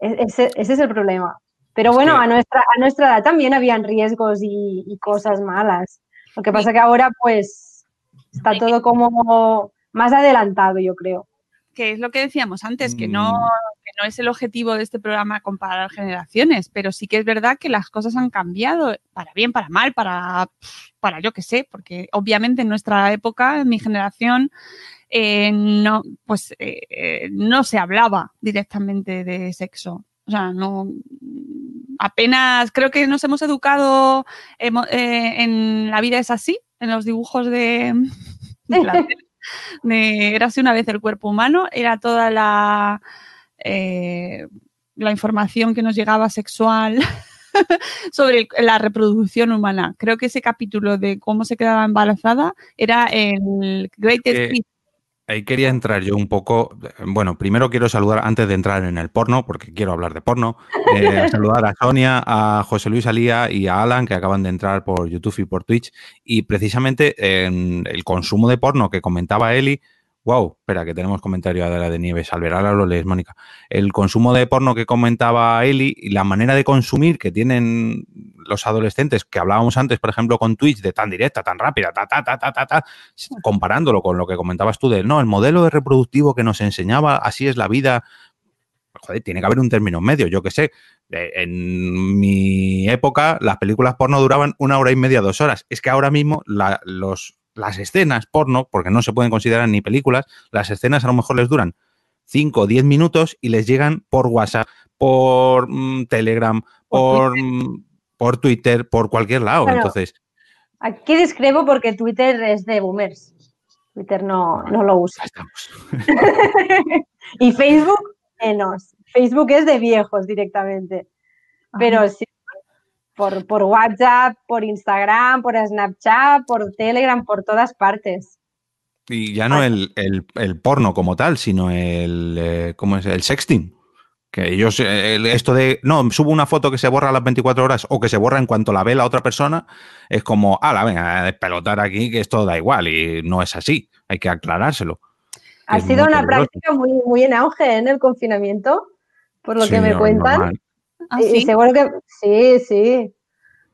E-, ese es el problema. Pero bueno, a, nuestra, a nuestra edad también habían riesgos y, cosas malas. Lo que pasa que ahora pues está todo como más adelantado, yo creo. Que es lo que decíamos antes, que no, mm. que no es el objetivo de este programa comparar generaciones, pero sí que es verdad que las cosas han cambiado, para bien, para mal, para, para yo qué sé, porque obviamente en nuestra época, en mi generación, eh, no, pues eh, eh, no se hablaba directamente de sexo. O sea, no apenas creo que nos hemos educado eh, en La vida es así, en los dibujos de, de, era así una vez el cuerpo humano, era toda la, eh, la información que nos llegaba sexual sobre la reproducción humana. Creo que ese capítulo de cómo se quedaba embarazada era el Greatest eh, ahí quería entrar yo un poco. Bueno, primero quiero saludar, antes de entrar en el porno, porque quiero hablar de porno, eh, saludar a Sonia, a José Luis Alía y a Alan, que acaban de entrar por YouTube y por Twitch. Y precisamente en el consumo de porno que comentaba Eli, Wow, espera, que tenemos comentario de la de Nieves. Al ahora lo lees, Mónica. El consumo de porno que comentaba Eli y la manera de consumir que tienen los adolescentes, que hablábamos antes, por ejemplo, con Twitch, de tan directa, tan rápida, ta, ta, ta, ta, ta, ta, comparándolo con lo que comentabas tú de, no, el modelo de reproductivo que nos enseñaba, así es la vida. Joder, tiene que haber un término medio, yo qué sé. En mi época, las películas porno duraban una hora y media, dos horas. Es que ahora mismo los las escenas porno, porque no se pueden considerar ni películas, las escenas a lo mejor les duran 5 o 10 minutos y les llegan por WhatsApp, por mm, Telegram, por, mm, por Twitter, por cualquier lado. Entonces. Aquí discrepo porque Twitter es de boomers. Twitter no, no lo usa. y Facebook menos. Facebook es de viejos directamente. Pero sí, por, WhatsApp, por Instagram, por Snapchat, por Telegram, por todas partes. Y ya no el, porno como tal, sino el, eh, ¿cómo es? el sexting. Que ellos, esto de, no, subo una foto que se borra a las 24 horas o que se borra en cuanto la ve la otra persona, es como, ala, venga, a despelotar aquí que esto da igual y no es así, hay que aclarárselo. Ha Es sido una peligroso. práctica muy, muy en auge ¿eh? en el confinamiento, por lo Sí, que me no, cuentan. normal. ¿Ah, Y- y sí? seguro que sí, sí,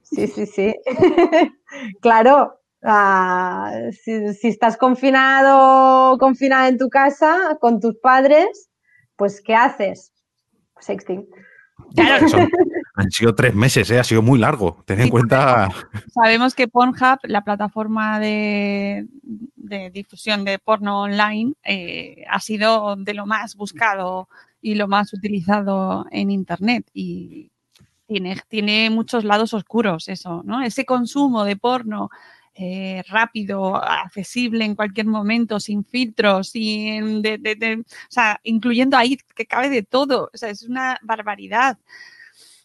sí, sí, sí. Claro, ah, si, si estás confinado, confinada en tu casa con tus padres, pues ¿qué haces? Sexting. Claro, Son- han sido tres meses, ¿eh? ha sido muy largo. Ten en Sí, cuenta. Sabemos que Pornhub, la plataforma de, de difusión de porno online, eh, ha sido de lo más buscado y lo más utilizado en Internet. Y tiene, tiene muchos lados oscuros eso, ¿no? Ese consumo de porno eh, rápido, accesible en cualquier momento, sin filtros, sin de- de- de- o sea, incluyendo ahí que cabe de todo. O sea, es una barbaridad.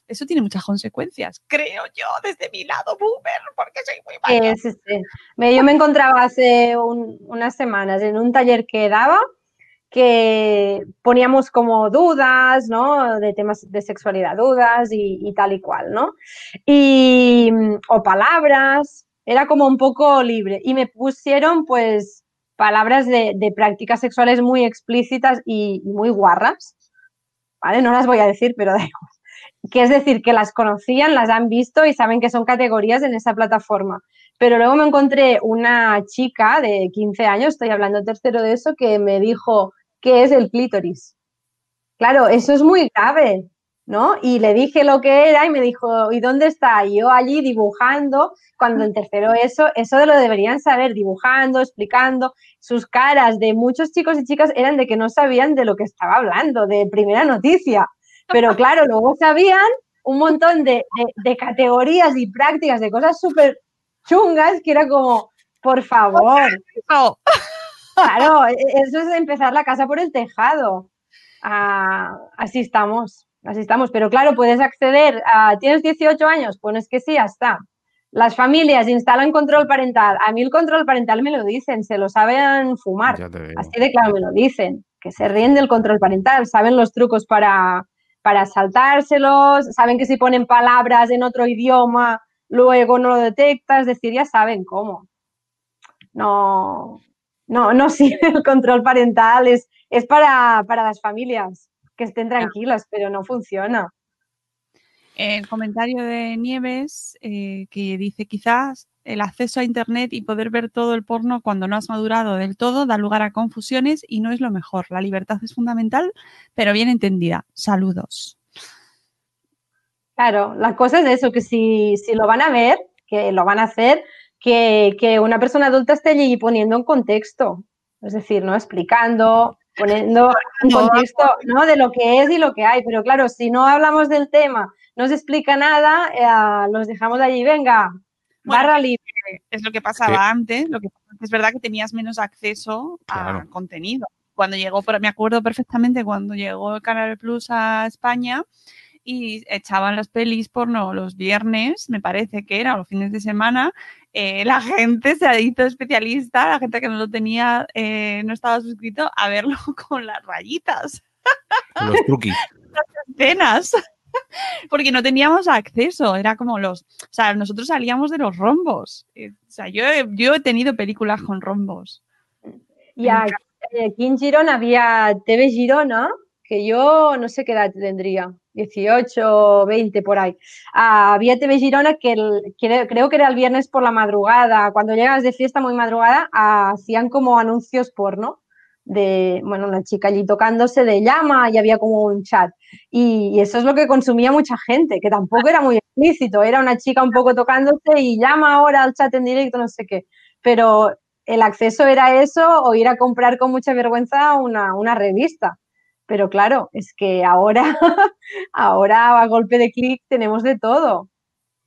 Eso tiene muchas consecuencias, creo yo, desde mi lado boomer, porque soy muy mayor. Sí, sí. Me- yo me encontraba hace un- unas semanas en un taller que daba que poníamos como dudas, ¿no? De temas de sexualidad, dudas y, tal y cual, ¿no? Y, o palabras, era como un poco libre. Y me pusieron, pues, palabras de, prácticas sexuales muy explícitas y, y muy guarras, ¿vale? No las voy a decir, pero da igual. Que es decir, que las conocían, las han visto y saben que son categorías en esa plataforma. Pero luego me encontré una chica de 15 años, estoy hablando tercero de eso, que me dijo qué es el clítoris. Claro, eso es muy grave, ¿no? Y le dije lo que era y me dijo, ¿y dónde está? Y yo allí dibujando, cuando tercero eso, eso lo deberían saber, dibujando, explicando. Sus caras de muchos chicos y chicas eran de que no sabían de lo que estaba hablando, de primera noticia. Pero claro, luego sabían un montón de, de- de categorías y prácticas, de cosas súper chungas, que era como, por favor, Oh, claro, e- eso es empezar la casa por el tejado. Ah, así estamos, así estamos. Pero claro, puedes acceder a, ¿tienes 18 años? Pues es que sí, ya está. Las familias instalan control parental. A mí el control parental me lo dicen, se lo saben fumar. Así de claro me lo dicen, que se ríen del control parental, saben los trucos para, para saltárselos, saben que si ponen palabras en otro idioma, luego no lo detectas, es decir, ya saben cómo. No, no, no sirve el control parental, es, es para, para las familias que estén tranquilas, pero no funciona. el comentario de Nieves eh, que dice quizás el acceso a Internet y poder ver todo el porno cuando no has madurado del todo da lugar a confusiones y no es lo mejor. La libertad es fundamental, pero bien entendida. Saludos. Claro, la cosa es eso, que si, si lo van a ver, que lo van a hacer, que, que una persona adulta esté allí poniendo un contexto, es decir, ¿no? Explicando, poniendo un No, contexto ¿no? de lo que es y lo que hay. Pero claro, si no hablamos del tema, no se explica nada, eh, los dejamos allí, venga, Bueno, barra libre. es lo que pasaba antes, lo que es verdad que tenías menos acceso a Claro. contenido. Cuando llegó, me acuerdo perfectamente cuando llegó el Canal Plus a España y echaban las pelis porno los viernes, me parece que era, o los fines de semana, eh, la gente se hizo especialista, la gente que no lo tenía, eh, no estaba suscrito, a verlo con las rayitas, Con Los truquis. escenas. Porque no teníamos acceso, era como los, o sea, nosotros salíamos de los rombos. Eh, O sea, yo he, yo he tenido películas con rombos. Y aquí en Girona había TV Girona, que yo no sé qué edad tendría, 18, 20 por ahí. Ah, había TV Girona que, creo que era el viernes por la madrugada, cuando llegas de fiesta muy madrugada, hacían como anuncios porno de, bueno, una chica allí tocándose de llama y había como un chat. Y, y eso es lo que consumía mucha gente, que tampoco era muy explícito, era una chica un poco tocándose y llama ahora al chat en directo, no sé qué. Pero el acceso era eso o ir a comprar con mucha vergüenza una, una revista. Pero claro, es que ahora, ahora a golpe de clic tenemos de todo.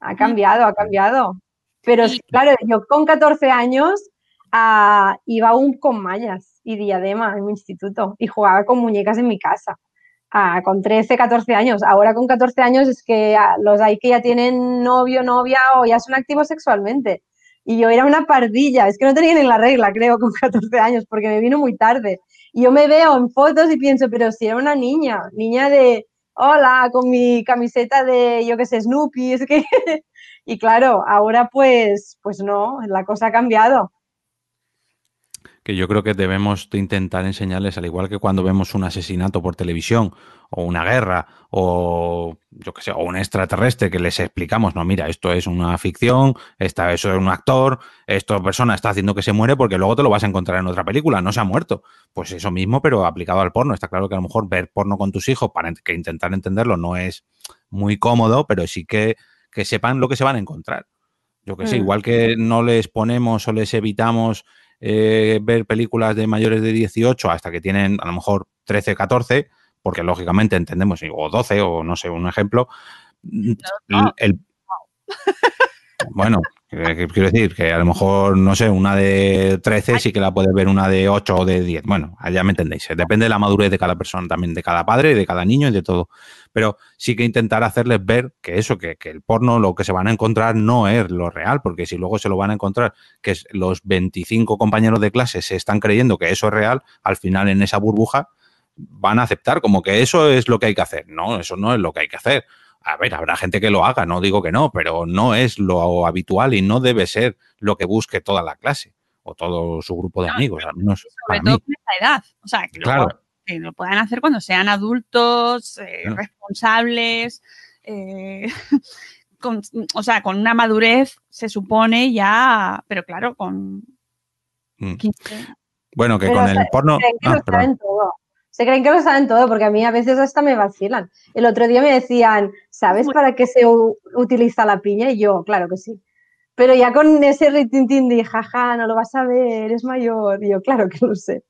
Ha cambiado, ha cambiado. Pero claro, yo con 14 años ah, iba aún con mallas y diadema en mi instituto y jugaba con muñecas en mi casa. Ah, con 13, 14 años. Ahora con 14 años es que ah, los hay que ya tienen novio, novia o ya son activos sexualmente. Y yo era una pardilla, es que no tenía ni la regla, creo, con 14 años, porque me vino muy tarde. Yo me veo en fotos y pienso, pero si era una niña, niña de, hola, con mi camiseta de, yo qué sé, Snoopy, es que... Y claro, ahora pues, pues no, la cosa ha cambiado. Que yo creo que debemos de intentar enseñarles, al igual que cuando vemos un asesinato por televisión o una guerra o yo que sé, o un extraterrestre que les explicamos, no, mira, esto es una ficción, esta, eso es un actor, esta persona está haciendo que se muere porque luego te lo vas a encontrar en otra película, no se ha muerto. Pues eso mismo, pero aplicado al porno. Está claro que a lo mejor ver porno con tus hijos para que intentar entenderlo no es muy cómodo, pero sí que, que sepan lo que se van a encontrar. Yo que sé, Mm. igual que no les ponemos o les evitamos eh, ver películas de mayores de 18 hasta que tienen a lo mejor 13, 14, porque lógicamente entendemos, o 12, o no sé, un ejemplo. no. el- bueno, quiero decir que a lo mejor, no sé, una de 13 sí que la puede ver una de 8 o de 10. Bueno, ya me entendéis. eh, Depende de la madurez de cada persona, también de cada padre, de cada niño y de todo. Pero sí que intentar hacerles ver que eso, que, que el porno, lo que se van a encontrar no es lo real, porque si luego se lo van a encontrar, que los 25 compañeros de clase se están creyendo que eso es real, al final en esa burbuja van a aceptar como que eso es lo que hay que hacer. No, eso no es lo que hay que hacer. A ver, habrá gente que lo haga, no digo que no, pero no es lo habitual y no debe ser lo que busque toda la clase o todo su grupo de No, amigos, al menos Sobre para todo mí. con esta edad. O sea, que, Claro. que lo puedan hacer cuando sean adultos, eh, Claro. responsables, eh, con- o sea, con una madurez se supone ya, pero claro, con Mm. 15. Bueno, que Pero con el porno. Ah, lo todo. Se creen que lo saben todo, porque a mí a veces hasta me vacilan. El otro día me decían, ¿sabes para qué se utiliza la piña? Y yo, claro que sí. Pero ya con ese ritintín de jaja, no lo vas a ver, eres mayor. Y yo, claro que lo sé.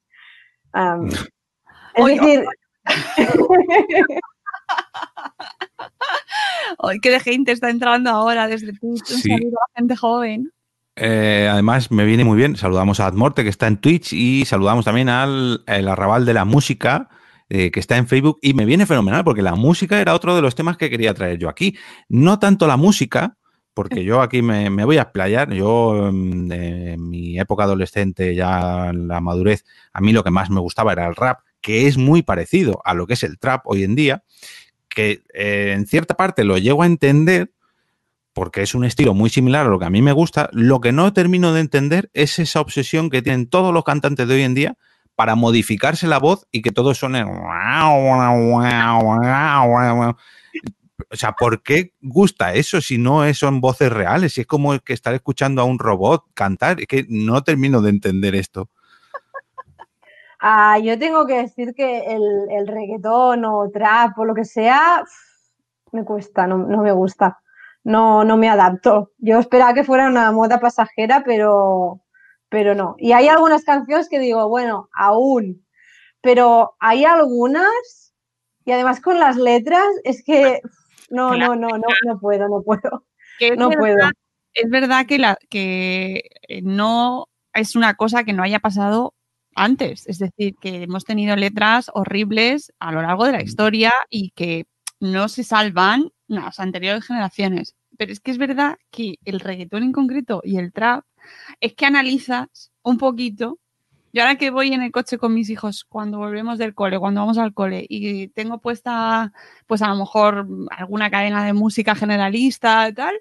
Am, es Oye, decir, Ay, qué de gente está entrando ahora desde Twitch. Un Sí. saludo a la gente joven. Eh, además, me viene muy bien. Saludamos a Admorte, que está en Twitch, y saludamos también al el Arrabal de la Música, eh, que está en Facebook. Y me viene fenomenal, porque la música era otro de los temas que quería traer yo aquí. No tanto la música, porque yo aquí me, me voy a explayar. Yo, mm, en mi época adolescente, ya en la madurez, a mí lo que más me gustaba era el rap, que es muy parecido a lo que es el trap hoy en día, que eh, en cierta parte lo llego a entender porque es un estilo muy similar a lo que a mí me gusta. Lo que no termino de entender es esa obsesión que tienen todos los cantantes de hoy en día para modificarse la voz y que todo suene. O sea, ¿por qué gusta eso si no son voces reales? Si es como que estar escuchando a un robot cantar. Es que no termino de entender esto. ah, yo tengo que decir que el, reggaetón o trap o lo que sea, me cuesta, no me gusta. No, no me adapto. Yo esperaba que fuera una moda pasajera, pero, pero no. Y hay algunas canciones que digo, bueno, aún, pero hay algunas, y además con las letras, es que no, no, no, no, no puedo, no puedo. Que es No verdad- puedo. Es verdad que, la, que eh, no es una cosa que no haya pasado antes. Es decir, que hemos tenido letras horribles a lo largo de la historia y que no se salvan las anteriores generaciones. Pero es que es verdad que el reggaetón en concreto y el trap es que analizas un poquito. Yo ahora que voy en el coche con mis hijos cuando volvemos del cole, cuando vamos al cole y tengo puesta, pues a lo mejor alguna cadena de música generalista tal,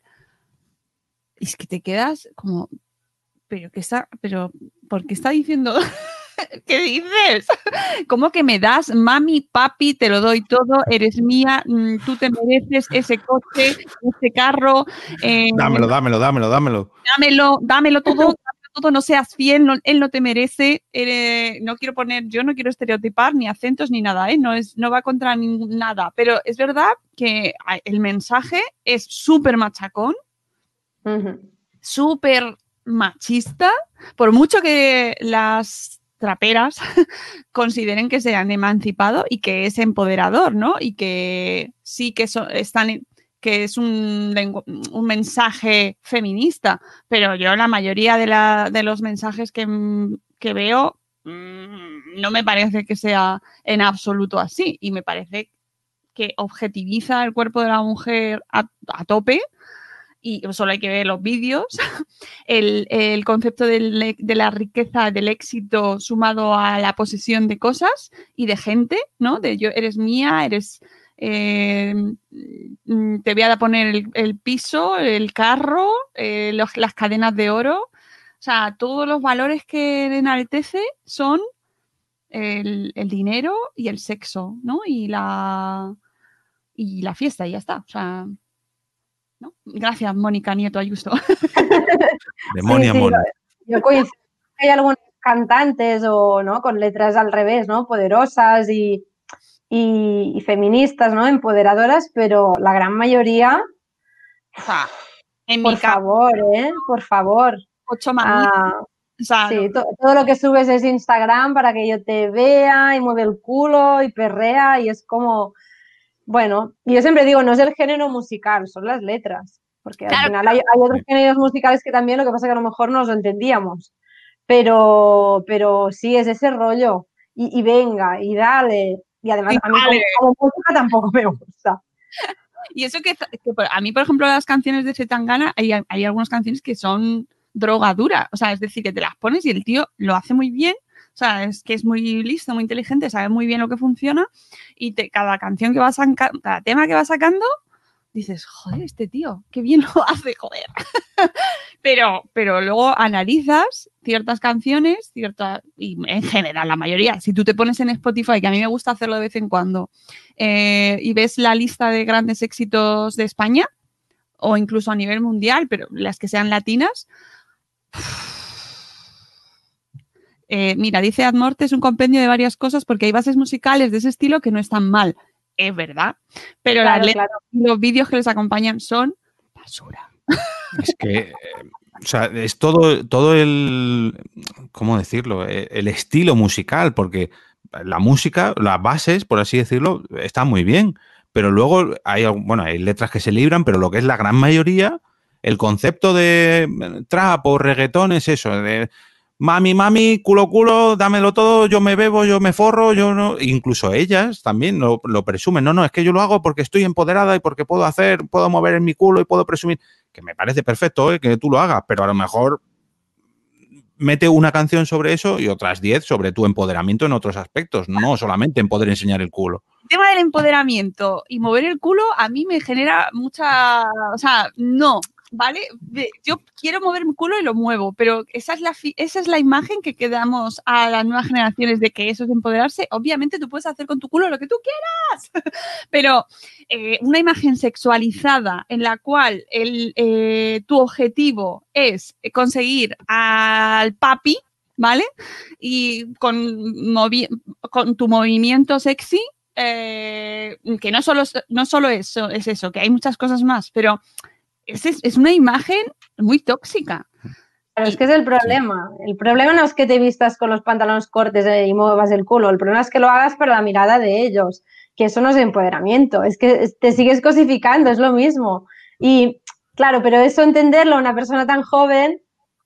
es que te quedas como, pero qué está, pero ¿por qué está diciendo? ¿Qué dices? ¿Cómo que me das, mami, papi, te lo doy todo, eres mía, mm, tú te mereces ese coche, ese carro, eh, Dámelo, dámelo, dámelo, dámelo. dámelo, dámelo todo, dámelo todo, no seas fiel, no- él no te merece, eh, no quiero poner, yo no quiero estereotipar ni acentos ni nada, ¿eh? no, es, no va contra ningún- nada, pero es verdad que el mensaje es súper machacón, súper machista, por mucho que las traperas consideren que se han emancipado y que es empoderador, ¿no? Y que sí que so- están que es un, un mensaje feminista, pero yo la mayoría de, la- de los mensajes que, que veo mm, no me parece que sea en absoluto así y me parece que objetiviza el cuerpo de la mujer a tope y solo hay que ver los vídeos, el, el concepto de la riqueza, del éxito sumado a la posesión de cosas y de gente, ¿no? De yo, eres mía, eres... eh, mm, te voy a poner el, piso, el carro, eh, las cadenas de oro. O sea, todos los valores que enaltece son el, el dinero y el sexo, ¿no? Y la, y la fiesta, y ya está. O sea, ¿no? Gracias, Mónica Nieto Ayuso. Demonia Sí, sí, Mona. Yo coincido. Hay algunos cantantes o no con letras al revés, ¿no? Poderosas y, y- y feministas, ¿no? Empoderadoras, pero la gran mayoría, O sea, en mi por favor, ¿eh? Por favor. ocho mamitas. Ah, O sea, sí, to- todo lo que subes es Instagram para que yo te vea y mueve el culo y perrea y es como, bueno, y yo siempre digo, no es el género musical, son las letras, porque al final hay, hay otros géneros musicales que también lo que pasa que a lo mejor no los entendíamos, pero, pero sí, es ese rollo, y, y venga, y dale, y además Y a mí como, dale. como música tampoco me gusta. Y eso que, que por- a mí, por ejemplo, las canciones de Zetangana, hay, hay algunas canciones que son drogadura. O sea, es decir, que te las pones y el tío lo hace muy bien. O sea, es que es muy listo, muy inteligente, sabe muy bien lo que funciona. Y cada canción que va sacando, cada tema que va sacando, dices, joder, este tío, qué bien lo hace, joder. pero, pero luego analizas ciertas canciones, ciertas, y en general la mayoría, si tú te pones en Spotify, que a mí me gusta hacerlo de vez en cuando, eh, y ves la lista de grandes éxitos de España, o incluso a nivel mundial, pero las que sean latinas. Eh, mira, dice Admorte, es un compendio de varias cosas porque hay bases musicales de ese estilo que no están mal. Es verdad. Pero Claro, las letras claro. y los vídeos que les acompañan son basura. Es que, eh, o sea, es todo, todo el, ¿cómo decirlo? Eh, El estilo musical, porque la música, las bases, por así decirlo, están muy bien, pero luego hay, algún- bueno, hay letras que se libran, pero lo que es la gran mayoría, el concepto de trap o reggaetón es eso, de mami, mami, culo, culo, dámelo todo, yo me bebo, yo me forro, yo no, incluso ellas también lo, lo presumen, no, no, es que yo lo hago porque estoy empoderada y porque puedo hacer, puedo mover en mi culo y puedo presumir que me parece perfecto ¿eh? que tú lo hagas, pero a lo mejor mete una canción sobre eso y otras 10 sobre tu empoderamiento en otros aspectos, no solamente en poder enseñar el culo. El tema del empoderamiento y mover el culo a mí me genera mucha, o sea, no, ¿vale? Yo quiero mover mi culo y lo muevo, pero esa es la esa es la imagen que quedamos a las nuevas generaciones de que eso es empoderarse. Obviamente tú puedes hacer con tu culo lo que tú quieras, pero eh, una imagen sexualizada en la cual el, eh, tu objetivo es conseguir al papi, ¿vale? Y con, movi- con tu movimiento sexy, eh, que no solo, no solo eso, es eso, que hay muchas cosas más, pero es, una imagen muy tóxica. Pero es que es el problema. El problema no es que te vistas con los pantalones cortes y muevas el culo. El problema es que lo hagas para la mirada de ellos. Que eso no es empoderamiento. Es que te sigues cosificando, es lo mismo. Y claro, pero eso entenderlo a una persona tan joven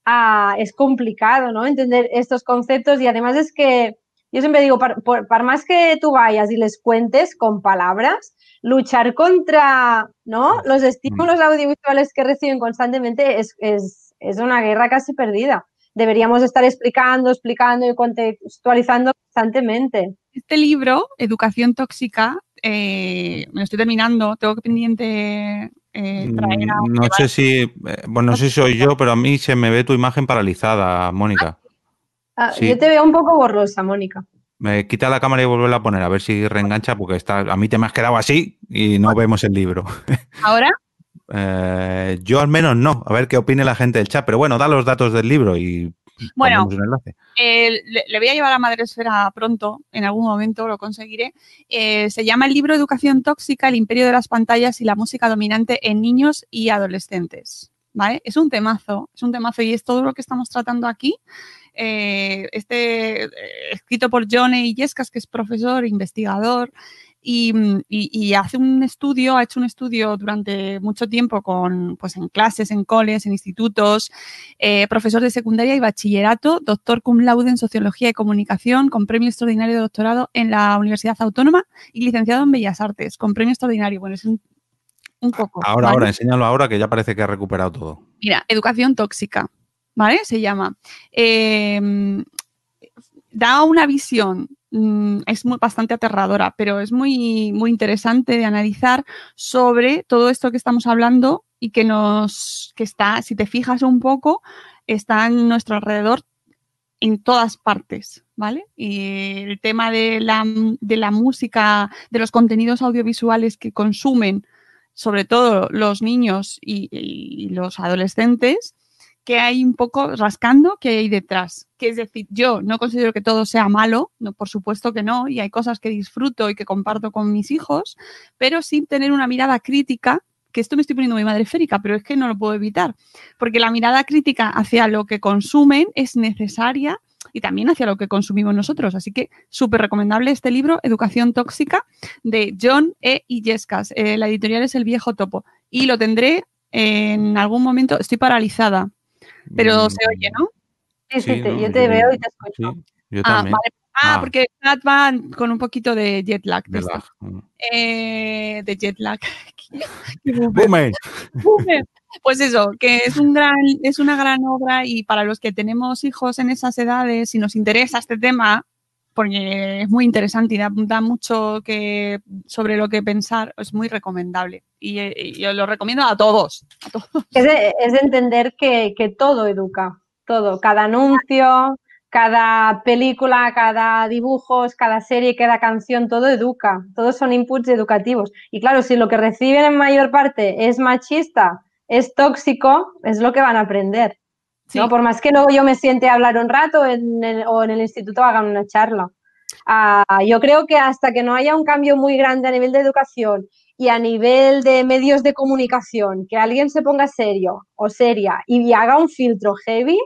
ah, es complicado, ¿no? Entender estos conceptos. Y además es que yo siempre digo, par- por, par más que tú vayas y les cuentes con palabras, luchar contra ¿no? los estímulos audiovisuales que reciben constantemente es, es, es una guerra casi perdida. Deberíamos estar explicando, explicando y contextualizando constantemente. Este libro, Educación Tóxica, eh, me lo estoy terminando, tengo que pendiente eh, traer a... Mm, No sé si, eh, bueno, no sé si soy yo, pero a mí se me ve tu imagen paralizada, Mónica. Ah, Sí. Yo te veo un poco borrosa, Mónica. Me quita la cámara y vuelve a poner, a ver si reengancha, porque está, a mí te me has quedado así y no vemos el libro. Ahora, Eh, yo al menos no, a ver qué opine la gente del chat, pero bueno, da los datos del libro y Bueno. ponemos un enlace. eh, le, le voy a llevar a Madresfera pronto, en algún momento lo conseguiré. Eh, se llama el libro Educación Tóxica, el imperio de las pantallas y la música dominante en niños y adolescentes. ¿Vale? Es un temazo, es un temazo y es todo lo que estamos tratando aquí. Eh, este eh, escrito por Johnny Yescas, que es profesor, investigador, y, y- y hace un estudio, ha hecho un estudio durante mucho tiempo con, pues en clases, en coles, en institutos, eh, profesor de secundaria y bachillerato, doctor cum laude en Sociología y Comunicación, con premio extraordinario de doctorado en la Universidad Autónoma y licenciado en Bellas Artes, con premio extraordinario. Bueno, es un, un poco. Ahora, ¿vale? ahora, enséñalo ahora que ya parece que ha recuperado todo. Mira, educación tóxica, ¿vale? Se llama. Eh, da una visión, mm, es muy, bastante aterradora, pero es muy, muy interesante de analizar sobre todo esto que estamos hablando y que nos, que está, si te fijas un poco, está a nuestro alrededor en todas partes, ¿vale? Y el tema de la, de la música, de los contenidos audiovisuales que consumen, sobre todo los niños y los adolescentes, que hay un poco rascando que hay detrás. Que es decir, yo no considero que todo sea malo, no, por supuesto que no, y hay cosas que disfruto y que comparto con mis hijos, pero sin tener una mirada crítica, que esto me estoy poniendo muy madreférica, pero es que no lo puedo evitar, porque la mirada crítica hacia lo que consumen es necesaria y también hacia lo que consumimos nosotros. Así que súper recomendable este libro, Educación Tóxica, de John E. Illescas. Eh, la editorial es El Viejo Topo. Y lo tendré en algún momento, estoy paralizada, pero Mm, se oye, ¿no? Sí, sí, sí, te- no, yo te veo y te escucho. sí, yo Ah, también. vale. Ah, Ah. porque Nat va con un poquito de jet lag. de lag. Mm. Eh, de jet lag. Qué boomer. Boomer. Pues eso, que es un gran, es una gran obra y para los que tenemos hijos en esas edades, si nos interesa este tema, porque es muy interesante y da, mucho que, sobre lo que pensar, es muy recomendable. Y, eh, yo lo recomiendo a todos. Es de entender que, que todo educa, todo, cada anuncio, cada película, cada dibujos, cada serie, cada canción, todo educa, todos son inputs educativos. Y claro, si lo que reciben en mayor parte es machista, es tóxico, es lo que van a aprender. Sí. ¿no? Por más que luego yo me siente a hablar un rato en el- o en el instituto hagan una charla. Ah, yo creo que hasta que no haya un cambio muy grande a nivel de educación y a nivel de medios de comunicación, que alguien se ponga serio o seria y haga un filtro heavy,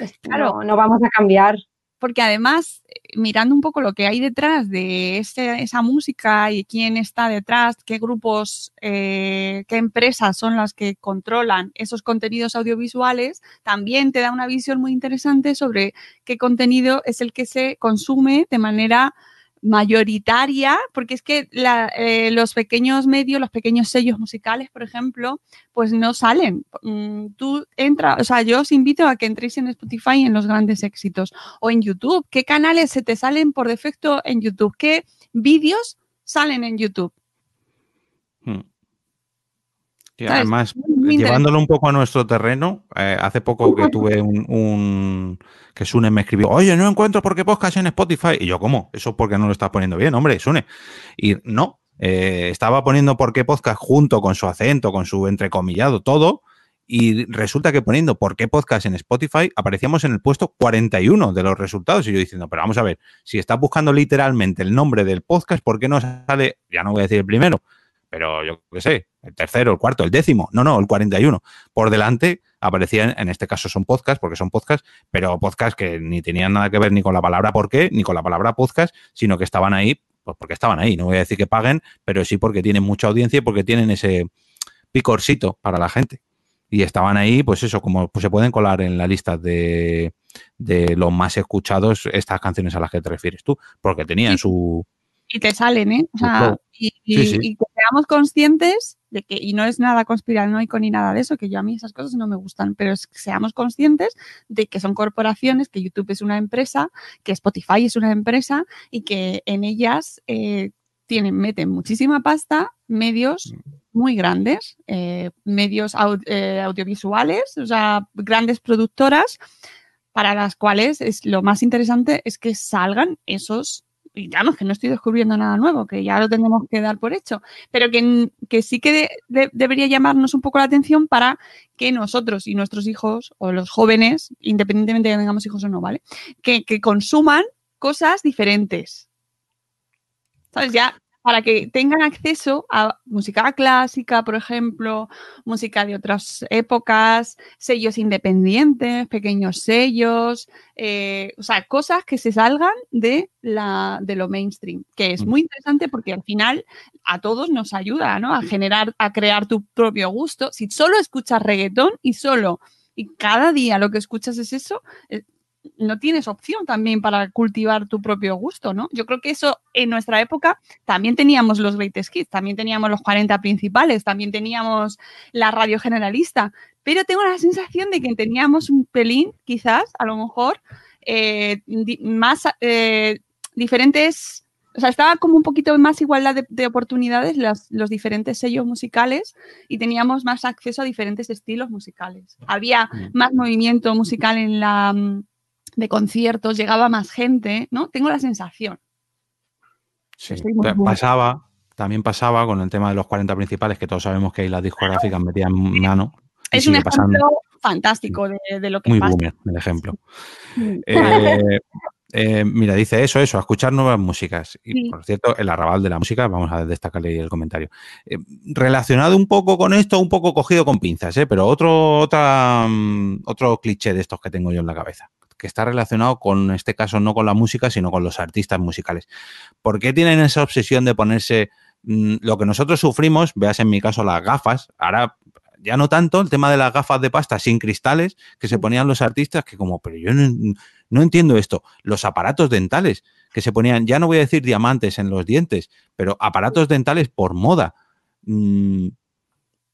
es- Claro. no, no vamos a cambiar. Porque además, eh, mirando un poco lo que hay detrás de ese- esa música y quién está detrás, qué grupos, eh, qué empresas son las que controlan esos contenidos audiovisuales, también te da una visión muy interesante sobre qué contenido es el que se consume de manera mayoritaria, porque es que la- eh, los pequeños medios, los pequeños sellos musicales, por ejemplo, pues no salen. Mm, Tú entra, o sea, yo os invito a que entréis en Spotify en los grandes éxitos o en YouTube. ¿Qué canales se te salen por defecto en YouTube? ¿Qué vídeos salen en YouTube? Mm. Y ¿Sabes? además, llevándolo un poco a nuestro terreno, eh, hace poco que tuve un, un- que Sune me escribió, oye, no encuentro por qué podcast en Spotify. Y yo, ¿cómo? Eso porque no lo estás poniendo bien, hombre, Sune. Y no, eh, estaba poniendo por qué podcast junto con su acento, con su entrecomillado, todo. Y resulta que poniendo por qué podcast en Spotify aparecíamos en el puesto 41 de los resultados. Y yo diciendo, pero vamos a ver, si estás buscando literalmente el nombre del podcast, ¿por qué no sale, ya no voy a decir el primero, pero yo qué sé, el tercero, el cuarto, el décimo, no, no, el 41. Por delante aparecían, en este caso son podcasts, porque son podcasts, pero podcasts que ni tenían nada que ver ni con la palabra por qué, ni con la palabra podcast, sino que estaban ahí, pues porque estaban ahí. No voy a decir que paguen, pero sí porque tienen mucha audiencia y porque tienen ese picorcito para la gente. Y estaban ahí, pues eso, como pues se pueden colar en la lista de, de los más escuchados estas canciones a las que te refieres tú, porque tenían Sí. su, Y te salen, ¿eh? O Su sea, flow. y, y- Sí, sí. y que seamos conscientes de que, y no es nada conspiranoico ni nada de eso, que yo a mí esas cosas no me gustan, pero es que seamos conscientes de que son corporaciones, que YouTube es una empresa, que Spotify es una empresa y que en ellas eh, tienen, meten muchísima pasta, medios muy grandes, eh, medios eh, audiovisuales, o sea, grandes productoras para las cuales es lo más interesante es que salgan esos y digamos que no estoy descubriendo nada nuevo, que ya lo tenemos que dar por hecho, pero que, que sí que de- de- debería llamarnos un poco la atención para que nosotros y nuestros hijos o los jóvenes, independientemente de que tengamos hijos o no, ¿vale? Que, que consuman cosas diferentes. ¿Sabes? Ya para que tengan acceso a música clásica, por ejemplo, música de otras épocas, sellos independientes, pequeños sellos, eh, o sea, cosas que se salgan de, la, de lo mainstream, que es Mm. muy interesante porque al final a todos nos ayuda, ¿no? A generar, a crear tu propio gusto. Si solo escuchas reggaetón y solo, y cada día lo que escuchas es eso, eh, no tienes opción también para cultivar tu propio gusto, ¿no? Yo creo que eso en nuestra época también teníamos los greatest hits, también teníamos los 40 principales, también teníamos la radio generalista, pero tengo la sensación de que teníamos un pelín, quizás, a lo mejor, eh, más eh, diferentes o sea, estaba como un poquito más igualdad de, oportunidades los diferentes sellos musicales y teníamos más acceso a diferentes estilos musicales. Había mm. más movimiento musical en la mm, de conciertos, llegaba más gente, ¿no? Tengo la sensación. Sí, pasaba, también pasaba con el tema de los 40 principales, que todos sabemos que ahí las discográficas metían mano. Es un ejemplo fantástico de, lo que Muy pasa. boomer, el ejemplo. Eh, eh, mira, dice eso, eso, a escuchar nuevas músicas. Y por cierto, el arrabal de la música, vamos a destacarle ahí el comentario. Eh, relacionado un poco con esto, un poco cogido con pinzas, ¿eh? pero otro, otra, mm, otro cliché de estos que tengo yo en la cabeza, que está relacionado con, en este caso, no con la música, sino con los artistas musicales. ¿Por qué tienen esa obsesión de ponerse mm, lo que nosotros sufrimos, veas en mi caso las gafas, ahora ya no tanto el tema de las gafas de pasta sin cristales que se ponían los artistas, que como, pero yo no, entiendo esto, los aparatos dentales que se ponían, ya no voy a decir diamantes en los dientes, pero aparatos dentales por moda. Mm,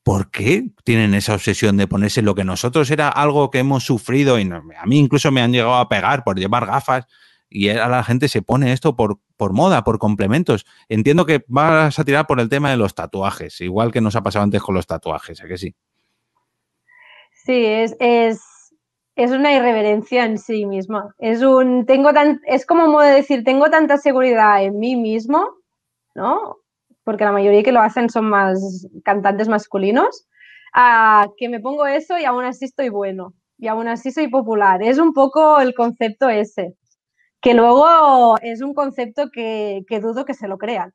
¿Por qué tienen esa obsesión de ponerse lo que nosotros era algo que hemos sufrido y a mí incluso me han llegado a pegar por llevar gafas y ahora la gente se pone esto por, por moda, por complementos. Entiendo que vas a tirar por el tema de los tatuajes, igual que nos ha pasado antes con los tatuajes, ¿a que sí? Sí, es, es, es una irreverencia en sí misma. Es un, tengo tan, es como modo de decir, tengo tanta seguridad en mí mismo, ¿no? Porque la mayoría que lo hacen son más cantantes masculinos, que me pongo eso y aún así estoy bueno, y aún así soy popular. Es un poco el concepto ese, que luego es un concepto que, dudo que se lo crean,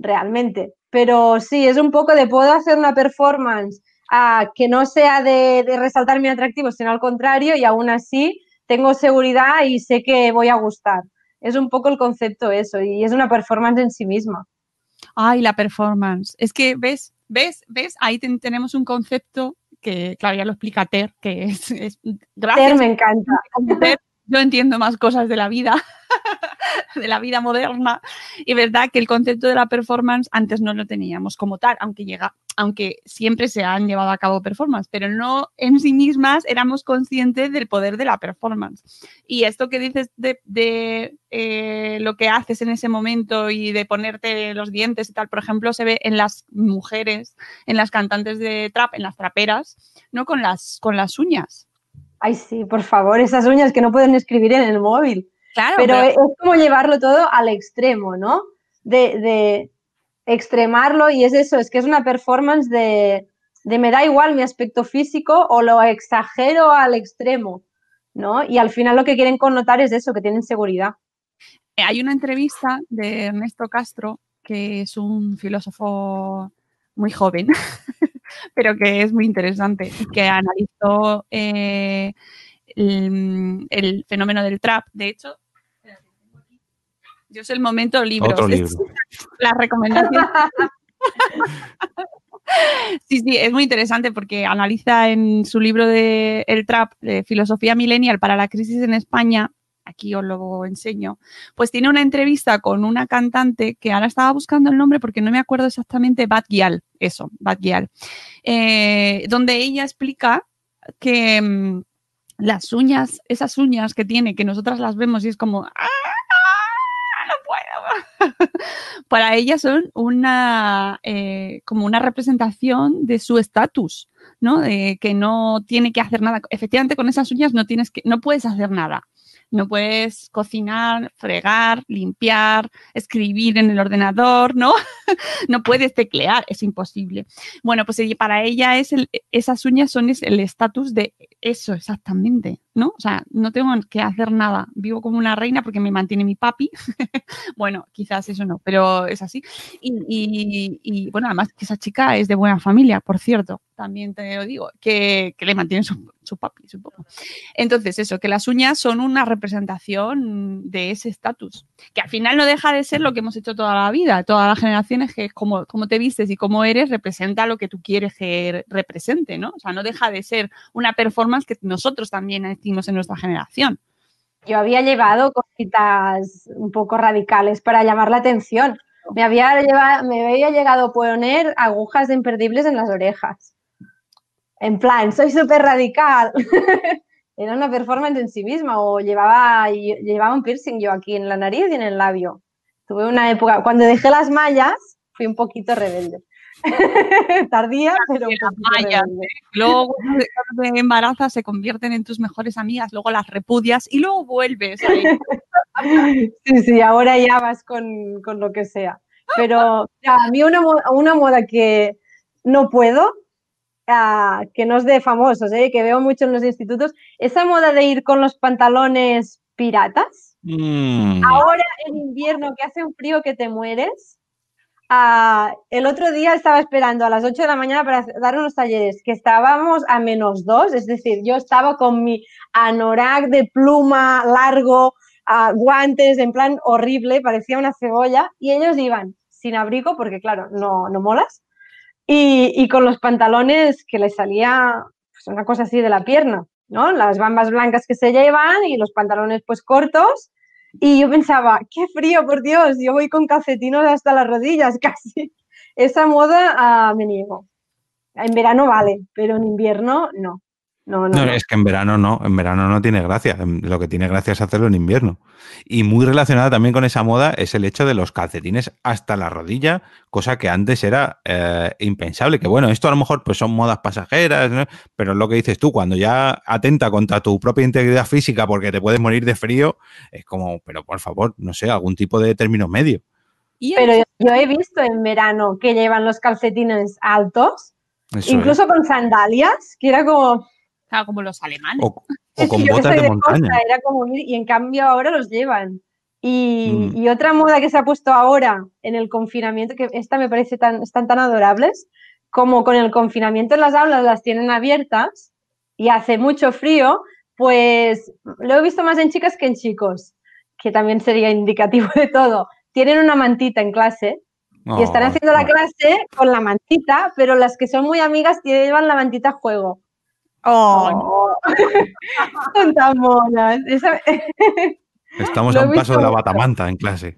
realmente. Pero sí, es un poco de puedo hacer una performance que no sea de, resaltar mi atractivo, sino al contrario, y aún así tengo seguridad y sé que voy a gustar. Es un poco el concepto eso, y es una performance en sí misma. Ay, la performance. Es que, ¿ves? ¿Ves? ¿Ves? Ahí tenemos un concepto que, claro, ya lo explica Ter, que es... gracias. Ter me encanta. yo entiendo más cosas de la vida. de la vida moderna. Y verdad que el concepto de la performance antes no lo teníamos como tal, aunque llega, aunque siempre se han llevado a cabo performance, pero no en sí mismas éramos conscientes del poder de la performance. Y esto que dices de, eh, lo que haces en ese momento y de ponerte los dientes y tal, por ejemplo, se ve en las mujeres, en las cantantes de trap, en las traperas, ¿no? Con las, con las uñas. Ay, sí, por favor, esas uñas que no pueden escribir en el móvil pero, es como llevarlo todo al extremo, ¿no? De, extremarlo y es eso, es que es una performance de, me da igual mi aspecto físico o lo exagero al extremo, ¿no? Y al final lo que quieren connotar es eso, que tienen seguridad. Eh, hay una entrevista de Ernesto Castro, que es un filósofo muy joven, pero que es muy interesante, que analizó eh, el, el, fenómeno del trap. De hecho, yo es el momento libros. Otro libro. La recomendación. Sí, sí, es muy interesante porque analiza en su libro de El Trap, de Filosofía Millennial para la Crisis en España, aquí os lo enseño, pues tiene una entrevista con una cantante que ahora estaba buscando el nombre porque no me acuerdo exactamente, Bad Gyal, eso, Bad Gyal, eh, donde ella explica que mm, las uñas, esas uñas que tiene, que nosotras las vemos y es como, ¡ah! para ella son una eh, como una representación de su estatus, ¿no? De que no tiene que hacer nada. Efectivamente, con esas uñas no tienes que, no puedes hacer nada. No puedes cocinar, fregar, limpiar, escribir en el ordenador, ¿no? no puedes teclear, es imposible. Bueno, pues para ella es esas uñas son el estatus de eso exactamente, ¿no? O sea, no tengo que hacer nada. Vivo como una reina porque me mantiene mi papi. bueno, quizás eso no, pero es así. Y, bueno, además que esa chica es de buena familia, por cierto, también te lo digo, que, le mantiene su, su papi, supongo. Entonces, eso, que las uñas son una representación de ese estatus, que al final no deja de ser lo que hemos hecho toda la vida, todas las generaciones, que como, como te vistes y cómo eres, representa lo que tú quieres que represente, ¿no? O sea, no deja de ser una performance que nosotros también en nuestra generación. Yo había llevado cositas un poco radicales para llamar la atención. Me había, llevado, llegado a poner agujas de imperdibles en las orejas. En plan, soy súper radical. Era una performance en sí misma. O llevaba, llevaba un piercing yo aquí en la nariz y en el labio. Tuve una época, cuando dejé las mallas, fui un poquito rebelde. Tardía, pero rebelde. Luego cuando te- embarazas se convierten en tus mejores amigas, luego las repudias y luego vuelves. ahí. Sí, sí, ahora ya vas con, con lo que sea. Pero ya, a mí una, una moda que no puedo, ah, que no es de famosos, ¿eh? que veo mucho en los institutos, esa moda de ir con los pantalones piratas. Mm, Ahora en invierno que hace un frío que te mueres. Ah, el otro día estaba esperando a las 8 de la mañana para dar unos talleres que estábamos a menos 2, es decir, yo estaba con mi anorak de pluma largo, ah, guantes, en plan horrible, parecía una cebolla, y ellos iban sin abrigo, porque claro, no, no molas, y, y con los pantalones que les salía pues, una cosa así de la pierna, ¿no? Las bambas blancas que se llevan y los pantalones pues cortos. Y yo pensaba, qué frío, por Dios, yo voy con calcetinos hasta las rodillas casi. Esa moda ah, me niego. En verano vale, pero en invierno no. No, no, No, no. es que en verano no, en verano no tiene gracia. Lo que tiene gracia es hacerlo en invierno. Y muy relacionada también con esa moda es el hecho de los calcetines hasta la rodilla, cosa que antes era eh, impensable. Que bueno, esto a lo mejor pues son modas pasajeras, ¿no? pero es lo que dices tú, cuando ya atenta contra tu propia integridad física porque te puedes morir de frío, es como, pero por favor, no sé, algún tipo de término medio. Pero yo, he visto en verano que llevan los calcetines altos, Eso incluso con sandalias, que era como, claro, como los alemanes. es. O, o Es con que yo que botas soy de montaña. costa, era como, y en cambio ahora los llevan. Y, Mm. y otra moda que se ha puesto ahora en el confinamiento, que esta me parece tan, están tan adorables, como con el confinamiento en las aulas las tienen abiertas y hace mucho frío, pues lo he visto más en chicas que en chicos, que también sería indicativo de todo. Tienen una mantita en clase y están Oh, haciendo la clase con la mantita, pero las que son muy amigas llevan la mantita a juego. Oh, Oh, son tan monas. Esa- Estamos Lo a un paso de la batamanta en clase.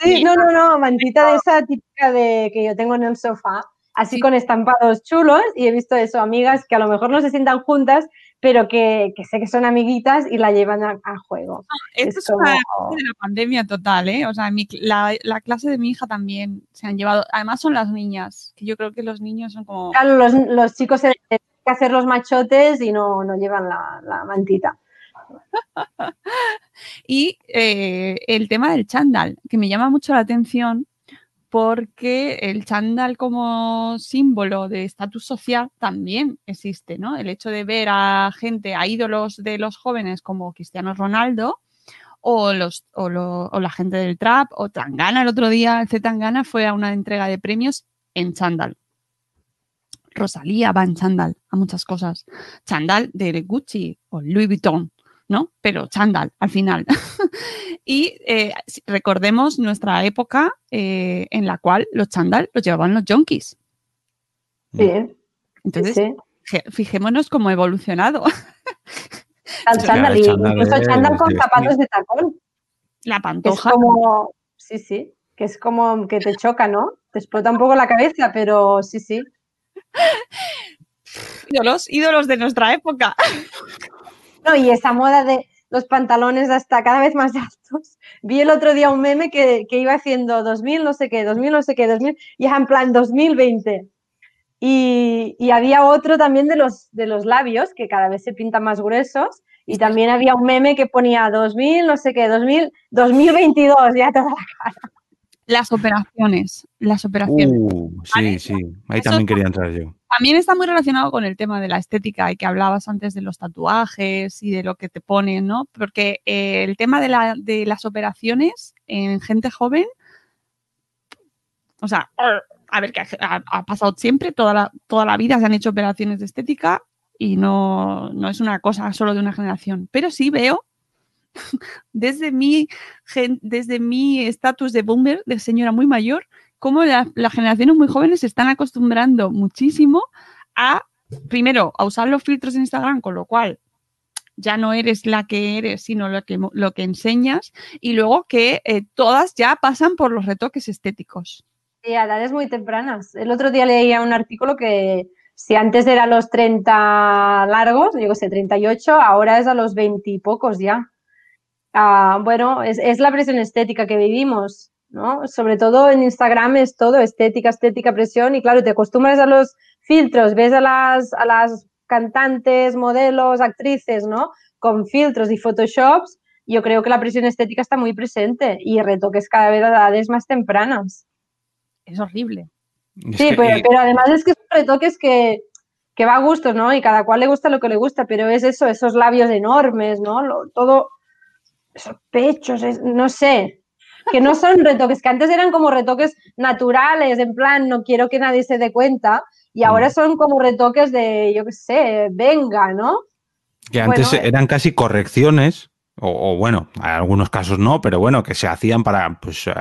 Sí, no, no, no, mantita de esa típica de que yo tengo en el sofá, así Sí. con estampados chulos y he visto eso, amigas que a lo mejor no se sientan juntas, pero que, que sé que son amiguitas y la llevan a, a juego. esto es es una como- de la pandemia total, ¿eh? O sea, mi la, la clase de mi hija también se han llevado. Además, son las niñas, que yo creo que los niños son como. Claro, los, los chicos se que hacer los machotes y no, no llevan la, mantita. Y eh, el tema del chándal, que me llama mucho la atención porque el chándal como símbolo de estatus social también existe, ¿no? El hecho de ver a gente, a ídolos de los jóvenes como Cristiano Ronaldo o, los, o, o la gente del trap o Tangana el otro día, el Z Tangana fue a una entrega de premios en chándal. Rosalía va en chándal a muchas cosas. Chándal de Gucci o Louis Vuitton, ¿no? Pero chándal al final. y eh, recordemos nuestra época eh, en la cual los chándal los llevaban los junkies. Sí, Entonces, sí. fijémonos cómo ha evolucionado Al chándal, y incluso chándal con zapatos de tacón. la que Es pantoja. como, sí, sí, que es como que te choca, ¿no? Te explota un poco la cabeza, pero sí, sí. Ídolos, ídolos de nuestra época. No, y esa moda de los pantalones hasta cada vez más altos. Vi el otro día un meme que, que iba haciendo 2000 no sé qué, 2000 no sé qué, 2000, y en plan 2020. Y, y había otro también de los, de los labios, que cada vez se pintan más gruesos. Y también había un meme que ponía 2000, no sé qué, 2000, 2022, ya toda la cara. Las operaciones, las operaciones. Uh, ¿Vale? sí, sí. Ahí Eso también quería entrar yo. También está muy relacionado con el tema de la estética y que hablabas antes de los tatuajes y de lo que te ponen, ¿no? Porque eh, el tema de, la- de las operaciones en gente joven, o sea, a ver, que ha, ha pasado siempre, toda la, toda la vida se han hecho operaciones de estética y no, no es una cosa solo de una generación. Pero sí veo, desde mi desde mi estatus de boomer, de señora muy mayor, cómo la- las generaciones muy jóvenes se están acostumbrando muchísimo a, primero, a usar los filtros en Instagram, con lo cual ya no eres la que eres, sino lo que, lo que enseñas, y luego que eh, todas ya pasan por los retoques estéticos. Sí, a edades muy tempranas. El otro día leía un artículo que si antes era a los 30 largos, digo sé, 38, ahora es a los 20 y pocos ya. Ah, bueno, es, es la presión estética que vivimos. ¿no? Sobre todo en Instagram es todo estética, estética, presión y claro, te acostumbras a los filtros, ves a las, a las cantantes, modelos, actrices, ¿no? Con filtros y photoshops, yo creo que la presión estética está muy presente y retoques cada vez a edades más tempranas. Es horrible. sí, pero, pero, además es que son retoques que, que va a gusto, ¿no? Y cada cual le gusta lo que le gusta, pero es eso, esos labios enormes, ¿no? Lo, todo, esos pechos, no sé, que no son retoques, que antes eran como retoques naturales, en plan, no quiero que nadie se dé cuenta, y ahora son como retoques de, yo qué sé, venga, ¿no? Que antes eh, eran casi correcciones, o, bueno, en algunos casos no, pero bueno, que se hacían para, pues, eh,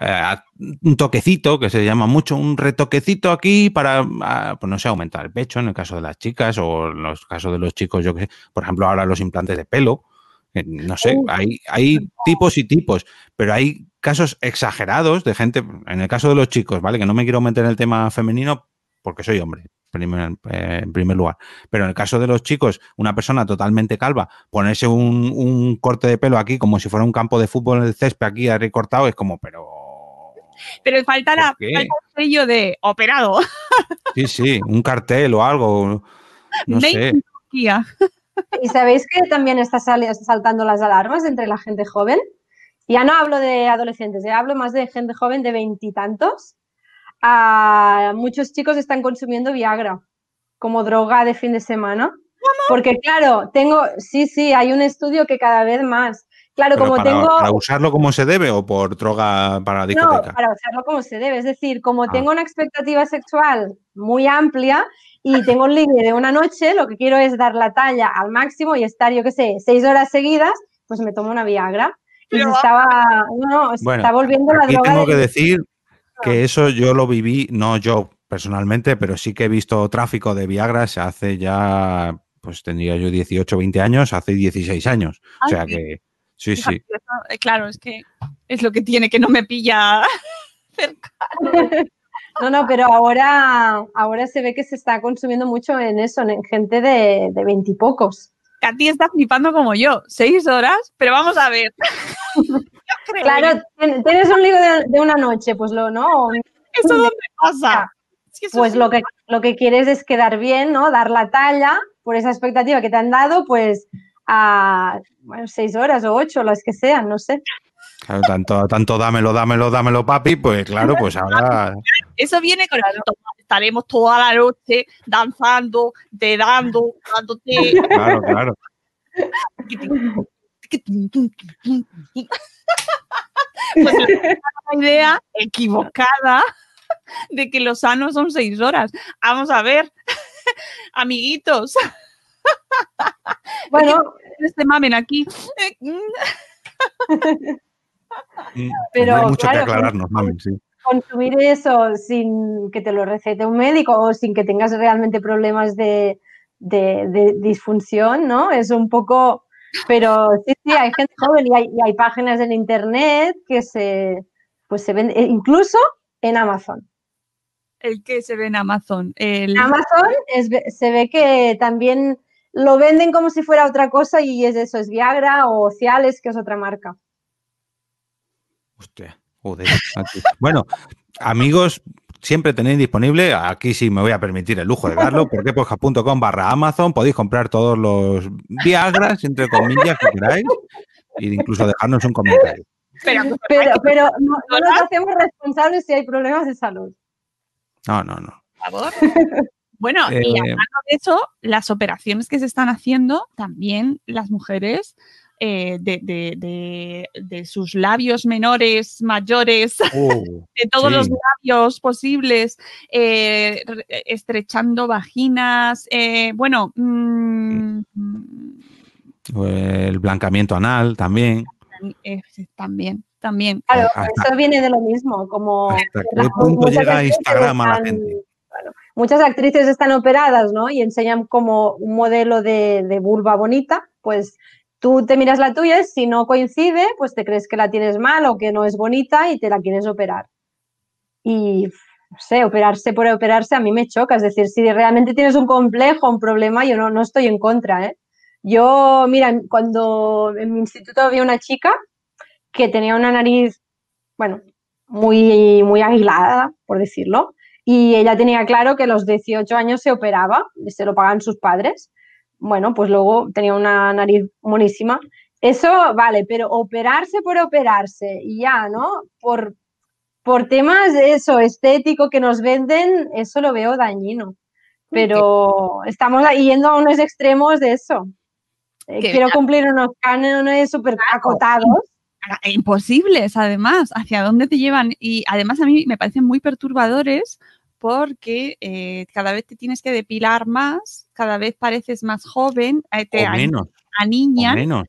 eh, un toquecito, que se llama mucho, un retoquecito aquí para, ah, pues no sé, aumentar el pecho en el caso de las chicas o en los casos de los chicos, yo que sé, por ejemplo, ahora los implantes de pelo, no sé, hay, hay tipos y tipos, pero hay casos exagerados de gente, en el caso de los chicos, ¿vale? Que no me quiero meter en el tema femenino, porque soy hombre, eh, en primer lugar. Pero en el caso de los chicos, una persona totalmente calva, ponerse un, corte de pelo aquí como si fuera un campo de fútbol en el césped aquí recortado, es como, pero... Pero falta, la, falta el sello de operado. Sí, sí, un cartel o algo. No sé. ¿Y sabéis que también está saltando las alarmas entre la gente joven? Ya no hablo de adolescentes, ya hablo más de gente joven de veintitantos muchos chicos están consumiendo Viagra como droga de fin de semana. Porque claro, tengo, sí, sí, hay un estudio que cada vez más. Claro, como para, tengo. ¿Para usarlo como se debe o por droga para discoteca? No, para usarlo como se debe. Es decir, como ah. tengo una expectativa sexual muy amplia y tengo un límite de una noche, lo que quiero es dar la talla al máximo y estar, yo qué sé, seis horas seguidas, pues me tomo una Viagra. Y se estaba, no, está volviendo la droga. Tengo que decir que eso yo lo viví, no yo personalmente, pero sí que he visto tráfico de Viagra se hace ya, pues tendría yo 18, 20 años, hace 16 años. o sea que, sí, sí. Eh, claro, es que es lo que tiene, que no me pilla cerca. No, no, pero ahora, ahora se ve que se está consumiendo mucho en eso, en gente de veintipocos. ti está flipando como yo, seis horas, pero vamos a ver. Claro, tienes un libro de, una noche, pues lo, ¿no? ¿Eso dónde pasa? pues lo que, lo que quieres es quedar bien, ¿no? Dar la talla por esa expectativa que te han dado, pues a bueno, seis horas o ocho, las que sean, no sé. Claro, tanto, tanto dámelo, dámelo, dámelo, papi, pues claro, pues ahora. Eso viene con el estaremos toda la noche danzando, te dando, dándote. Claro, claro. pues una idea equivocada de que los sanos son seis horas. Vamos a ver, amiguitos. Bueno, este mamen aquí. Pero hay mucho que aclararnos, sí. Consumir eso sin que te lo recete un médico o sin que tengas realmente problemas de, de disfunción, ¿no? Es un poco pero sí, sí, hay gente joven y hay, páginas en internet que se, pues se ven, eh, incluso en Amazon. ¿El que se ve en Amazon? En Amazon se ve que también lo venden como si fuera otra cosa y es eso, es Viagra o Ciales, que es otra marca. Hostia, joder. Bueno, amigos, siempre tenéis disponible, aquí sí me voy a permitir el lujo de darlo, porqueposca.com barra Amazon, podéis comprar todos los Viagras, entre comillas, que queráis, e incluso dejarnos un comentario. Pero, pero, no, nos hacemos responsables si hay problemas de salud. No, no, no. Por favor. Bueno, y eh, hablando de eso, las operaciones que se están haciendo, también las mujeres eh, de, sus labios menores, mayores, oh, de todos los labios posibles, eh, estrechando vaginas, eh, bueno... Mm, el blancamiento anal también. También, también. Claro, eso viene de lo mismo, como... ¿Hasta qué punto llega Instagram a la gente? muchas actrices están operadas, ¿no? Y enseñan como un modelo de, de vulva bonita, pues Tú te miras la tuya, si no coincide, pues te crees que la tienes mal o que no es bonita y te la quieres operar. Y, no sé, operarse por operarse a mí me choca. Es decir, si realmente tienes un complejo, un problema, yo no, no estoy en contra, ¿eh? Yo, mira, cuando en mi instituto había una chica que tenía una nariz bueno, muy, muy aislada, por decirlo. Y ella tenía claro que a los 18 años se operaba, se lo pagan sus padres. Bueno, pues luego tenía una nariz monísima. Eso vale, pero operarse por operarse y ya, ¿no? Por, por temas de eso, estético que nos venden, eso lo veo dañino. Pero estamos yendo a unos extremos de eso. Eh, quiero cumplir unos cánones súper acotados. Imposibles, además. ¿Hacia dónde te llevan? Y además a mí me parecen muy perturbadores porque eh, cada vez te tienes que depilar más, cada vez pareces más joven, eh, te menos, a niña. menos.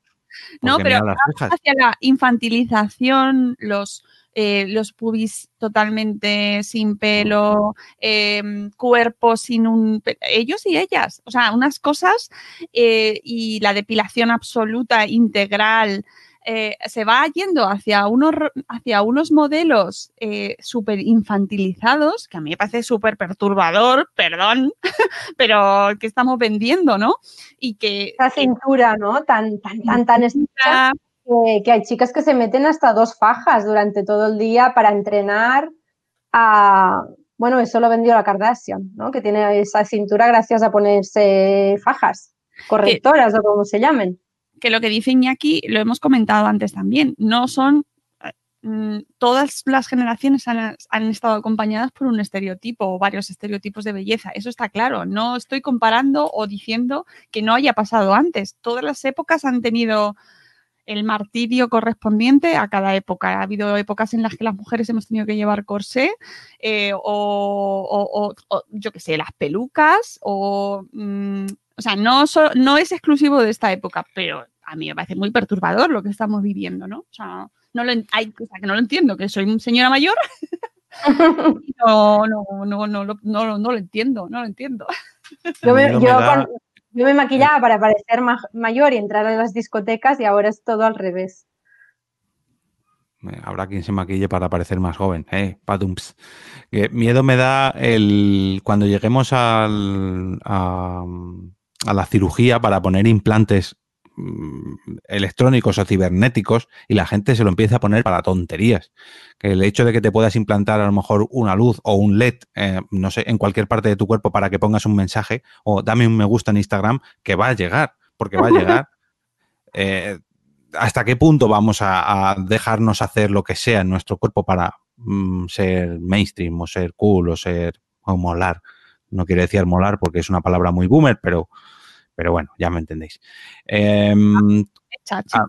No, pero hacia la infantilización, los, eh, los pubis totalmente sin pelo, em, cuerpos sin un... ellos y ellas, o sea, unas cosas y la depilación absoluta, integral, eh, se va yendo hacia unos, hacia unos modelos eh, súper infantilizados, que a mí me parece súper perturbador, perdón, pero que estamos vendiendo, ¿no? Y que... Esa cintura, ¿no? Tan, tan, tan, tan estrecha, que, hay chicas que se meten hasta dos fajas durante todo el día para entrenar a... Bueno, eso lo vendió la Kardashian, ¿no? Que tiene esa cintura gracias a ponerse fajas correctoras o como se llamen que lo que dice Iñaki lo hemos comentado antes también, no son mm, todas las generaciones han, estado acompañadas por un estereotipo o varios estereotipos de belleza. Eso está claro. No estoy comparando o diciendo que no haya pasado antes. Todas las épocas han tenido el martirio correspondiente a cada época. Ha habido épocas en las que las mujeres hemos tenido que llevar corsé eh, o, yo qué sé, las pelucas o... Mm, o sea, no, no es exclusivo de esta época, pero a mí me parece muy perturbador lo que estamos viviendo, ¿no? O sea, no lo, hay, o sea, que no lo entiendo, que soy una señora mayor. no, no, no, no, no, no, lo entiendo, no lo entiendo. Yo me, yo, yo me maquillaba para parecer mayor y entrar a las discotecas y ahora es todo al revés. Habrá quien se maquille para parecer más joven, ¿eh? Padumps. miedo me da el cuando lleguemos al, a, a la cirugía para poner implantes mm, electrónicos o cibernéticos y la gente se lo empieza a poner para tonterías. Que el hecho de que te puedas implantar a lo mejor una luz o un LED, eh, no sé, en cualquier parte de tu cuerpo para que pongas un mensaje o dame un me gusta en Instagram, que va a llegar, porque va a llegar. Eh, ¿Hasta qué punto vamos a, dejarnos hacer lo que sea en nuestro cuerpo para mm, ser mainstream o ser cool o ser o molar? No quiero decir molar porque es una palabra muy boomer, pero pero bueno, ya me entendéis. Em, chachi. Ah,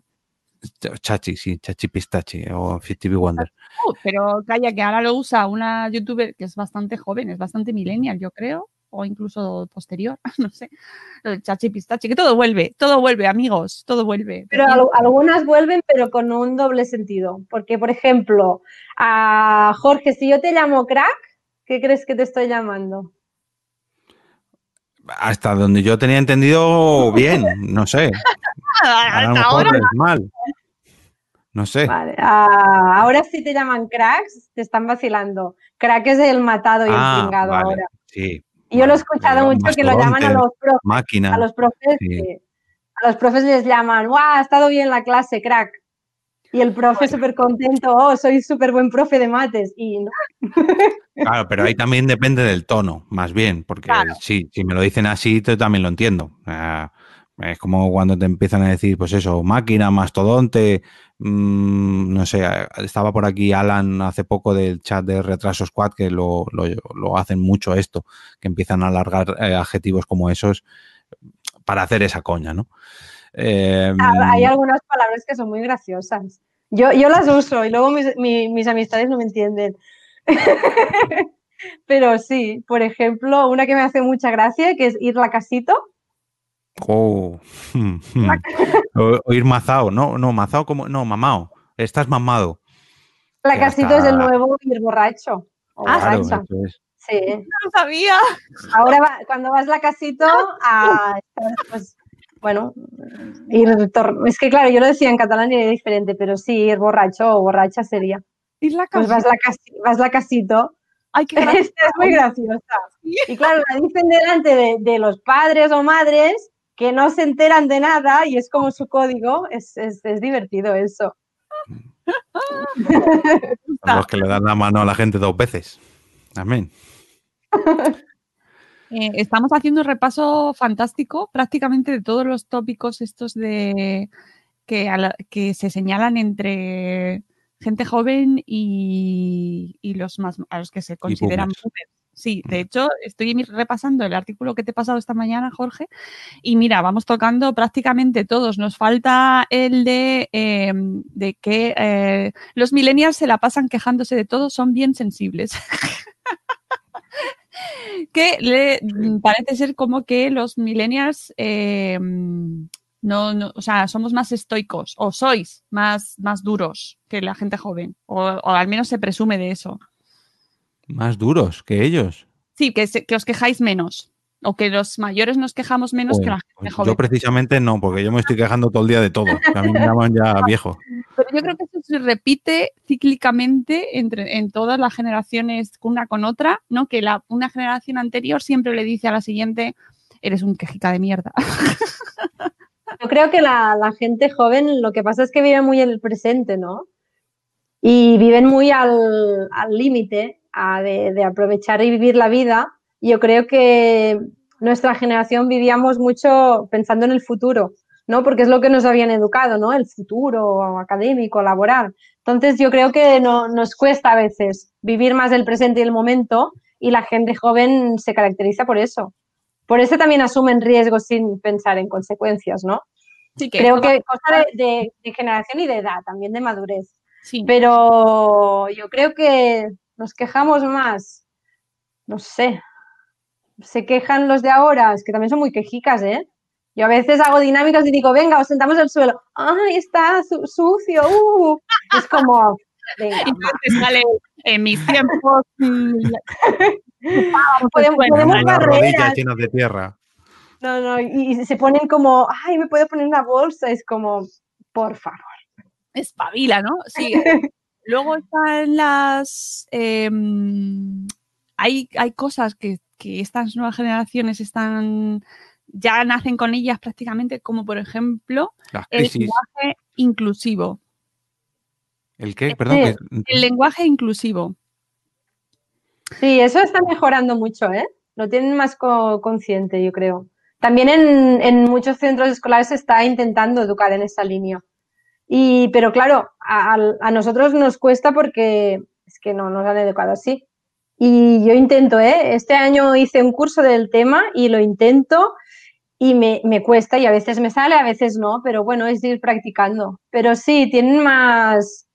chachi, sí, Chachi Pistachi o Fifty Wonder. Uh, pero calla, que ahora lo usa una youtuber que es bastante joven, es bastante millennial, yo creo, o incluso posterior, no sé. El Chachi Pistachi, que todo vuelve, todo vuelve, amigos, todo vuelve. Pero algunas vuelven, pero con un doble sentido. Porque, por ejemplo, a Jorge, si yo te llamo crack, ¿qué crees que te estoy llamando? Hasta donde yo tenía entendido, bien, no sé. A lo mejor es mal. No sé. Vale. Ah, ahora sí te llaman cracks, te están vacilando. Crack es el matado y el chingado ah, ahora. Sí. Y yo lo he escuchado mucho que lo llaman a los profes. Máquina. A los profes, a los profes les llaman, ¡guau! Ha estado bien la clase, crack. Y el profe súper contento, oh, soy súper buen profe de mates. Y no. Claro, pero ahí también depende del tono, más bien, porque sí, si me lo dicen así, yo también lo entiendo. es como cuando te empiezan a decir, pues eso, máquina, mastodonte, mmm, no sé, estaba por aquí Alan hace poco del chat de Retraso Squad, que lo, lo, hacen mucho esto, que empiezan a alargar eh, adjetivos como esos para hacer esa coña, ¿no? Em, hay algunas palabras que son muy graciosas. Yo, yo las uso y luego mis, mis amistades no me entienden. Pero sí, por ejemplo, una que me hace mucha gracia, que es ir la casito. Oh, o, ir mazao, no, no, mazao como, no, mamao, estás mamado. La casito es el nuevo ir borracho. ah, Sí. No lo sabía. Ahora cuando vas la casito, a, pues, bueno, ir, es que claro, yo lo decía en catalán y era diferente, pero sí, ir borracho o borracha sería. Ir la pues vas la, vas la casito. Ay, qué es muy graciosa. Y claro, la dicen delante de, los padres o madres que no se enteran de nada y es como su código. Es, es, divertido eso. Los que le dan la mano a la gente dos veces. Amén. Eh, estamos haciendo un repaso fantástico prácticamente de todos los tópicos estos de que, que se señalan entre gente joven y, los más a los que se consideran Sí, de hecho, estoy repasando el artículo que te he pasado esta mañana, Jorge, y mira, vamos tocando prácticamente todos. Nos falta el de, em, de que eh, los millennials se la pasan quejándose de todo, son bien sensibles. que le parece ser como que los millennials em, no, no, o sea, somos más estoicos o sois más, más duros que la gente joven, o, al menos se presume de eso. Más duros que ellos. Sí, que, que os quejáis menos. O que los mayores nos quejamos menos que la gente pues joven. Yo precisamente no, porque yo me estoy quejando todo el día de todo. a mí me llaman ya viejo. Pero yo creo que eso se repite cíclicamente entre, en todas las generaciones, una con otra, ¿no? Que la, una generación anterior siempre le dice a la siguiente, eres un quejica de mierda. Yo creo que la, gente joven lo que pasa es que vive muy en el presente, ¿no? Y viven muy al límite de, aprovechar y vivir la vida. Yo creo que nuestra generación vivíamos mucho pensando en el futuro, ¿no? Porque es lo que nos habían educado, ¿no? El futuro académico, laboral. Entonces yo creo que no, nos cuesta a veces vivir más el presente y el momento y la gente joven se caracteriza por eso. Por eso también asumen riesgos sin pensar en consecuencias, ¿no? Sí, que Creo que cosa de, generación y de edad, también de madurez. Sí. Pero yo creo que nos quejamos más, no sé, se quejan los de ahora, es que también son muy quejicas, ¿eh? Yo a veces hago dinámicas y digo, venga, os sentamos al suelo. ¡Ay, está sucio! Uh". Es como, venga. Y sale en mis tiempos. Mm, podemos, podemos rodillas llenas de tierra. No, no, y, se ponen como, ay, me puedo poner una bolsa, es como, por favor. Espabila, ¿no? Sí. Luego están las... Em, hay, hay cosas que, estas nuevas generaciones están ya nacen con ellas prácticamente, como por ejemplo el lenguaje inclusivo. ¿El qué? Perdón. El lenguaje inclusivo. Sí, eso está mejorando mucho, ¿eh? Lo tienen más consciente, yo creo. También en, muchos centros escolares se está intentando educar en esa línea. Y, pero claro, a, nosotros nos cuesta porque es que no nos han educado así. Y yo intento, ¿eh? Este año hice un curso del tema y lo intento y me, me, cuesta y a veces me sale, a veces no, pero bueno, es ir practicando. Pero sí, tienen más,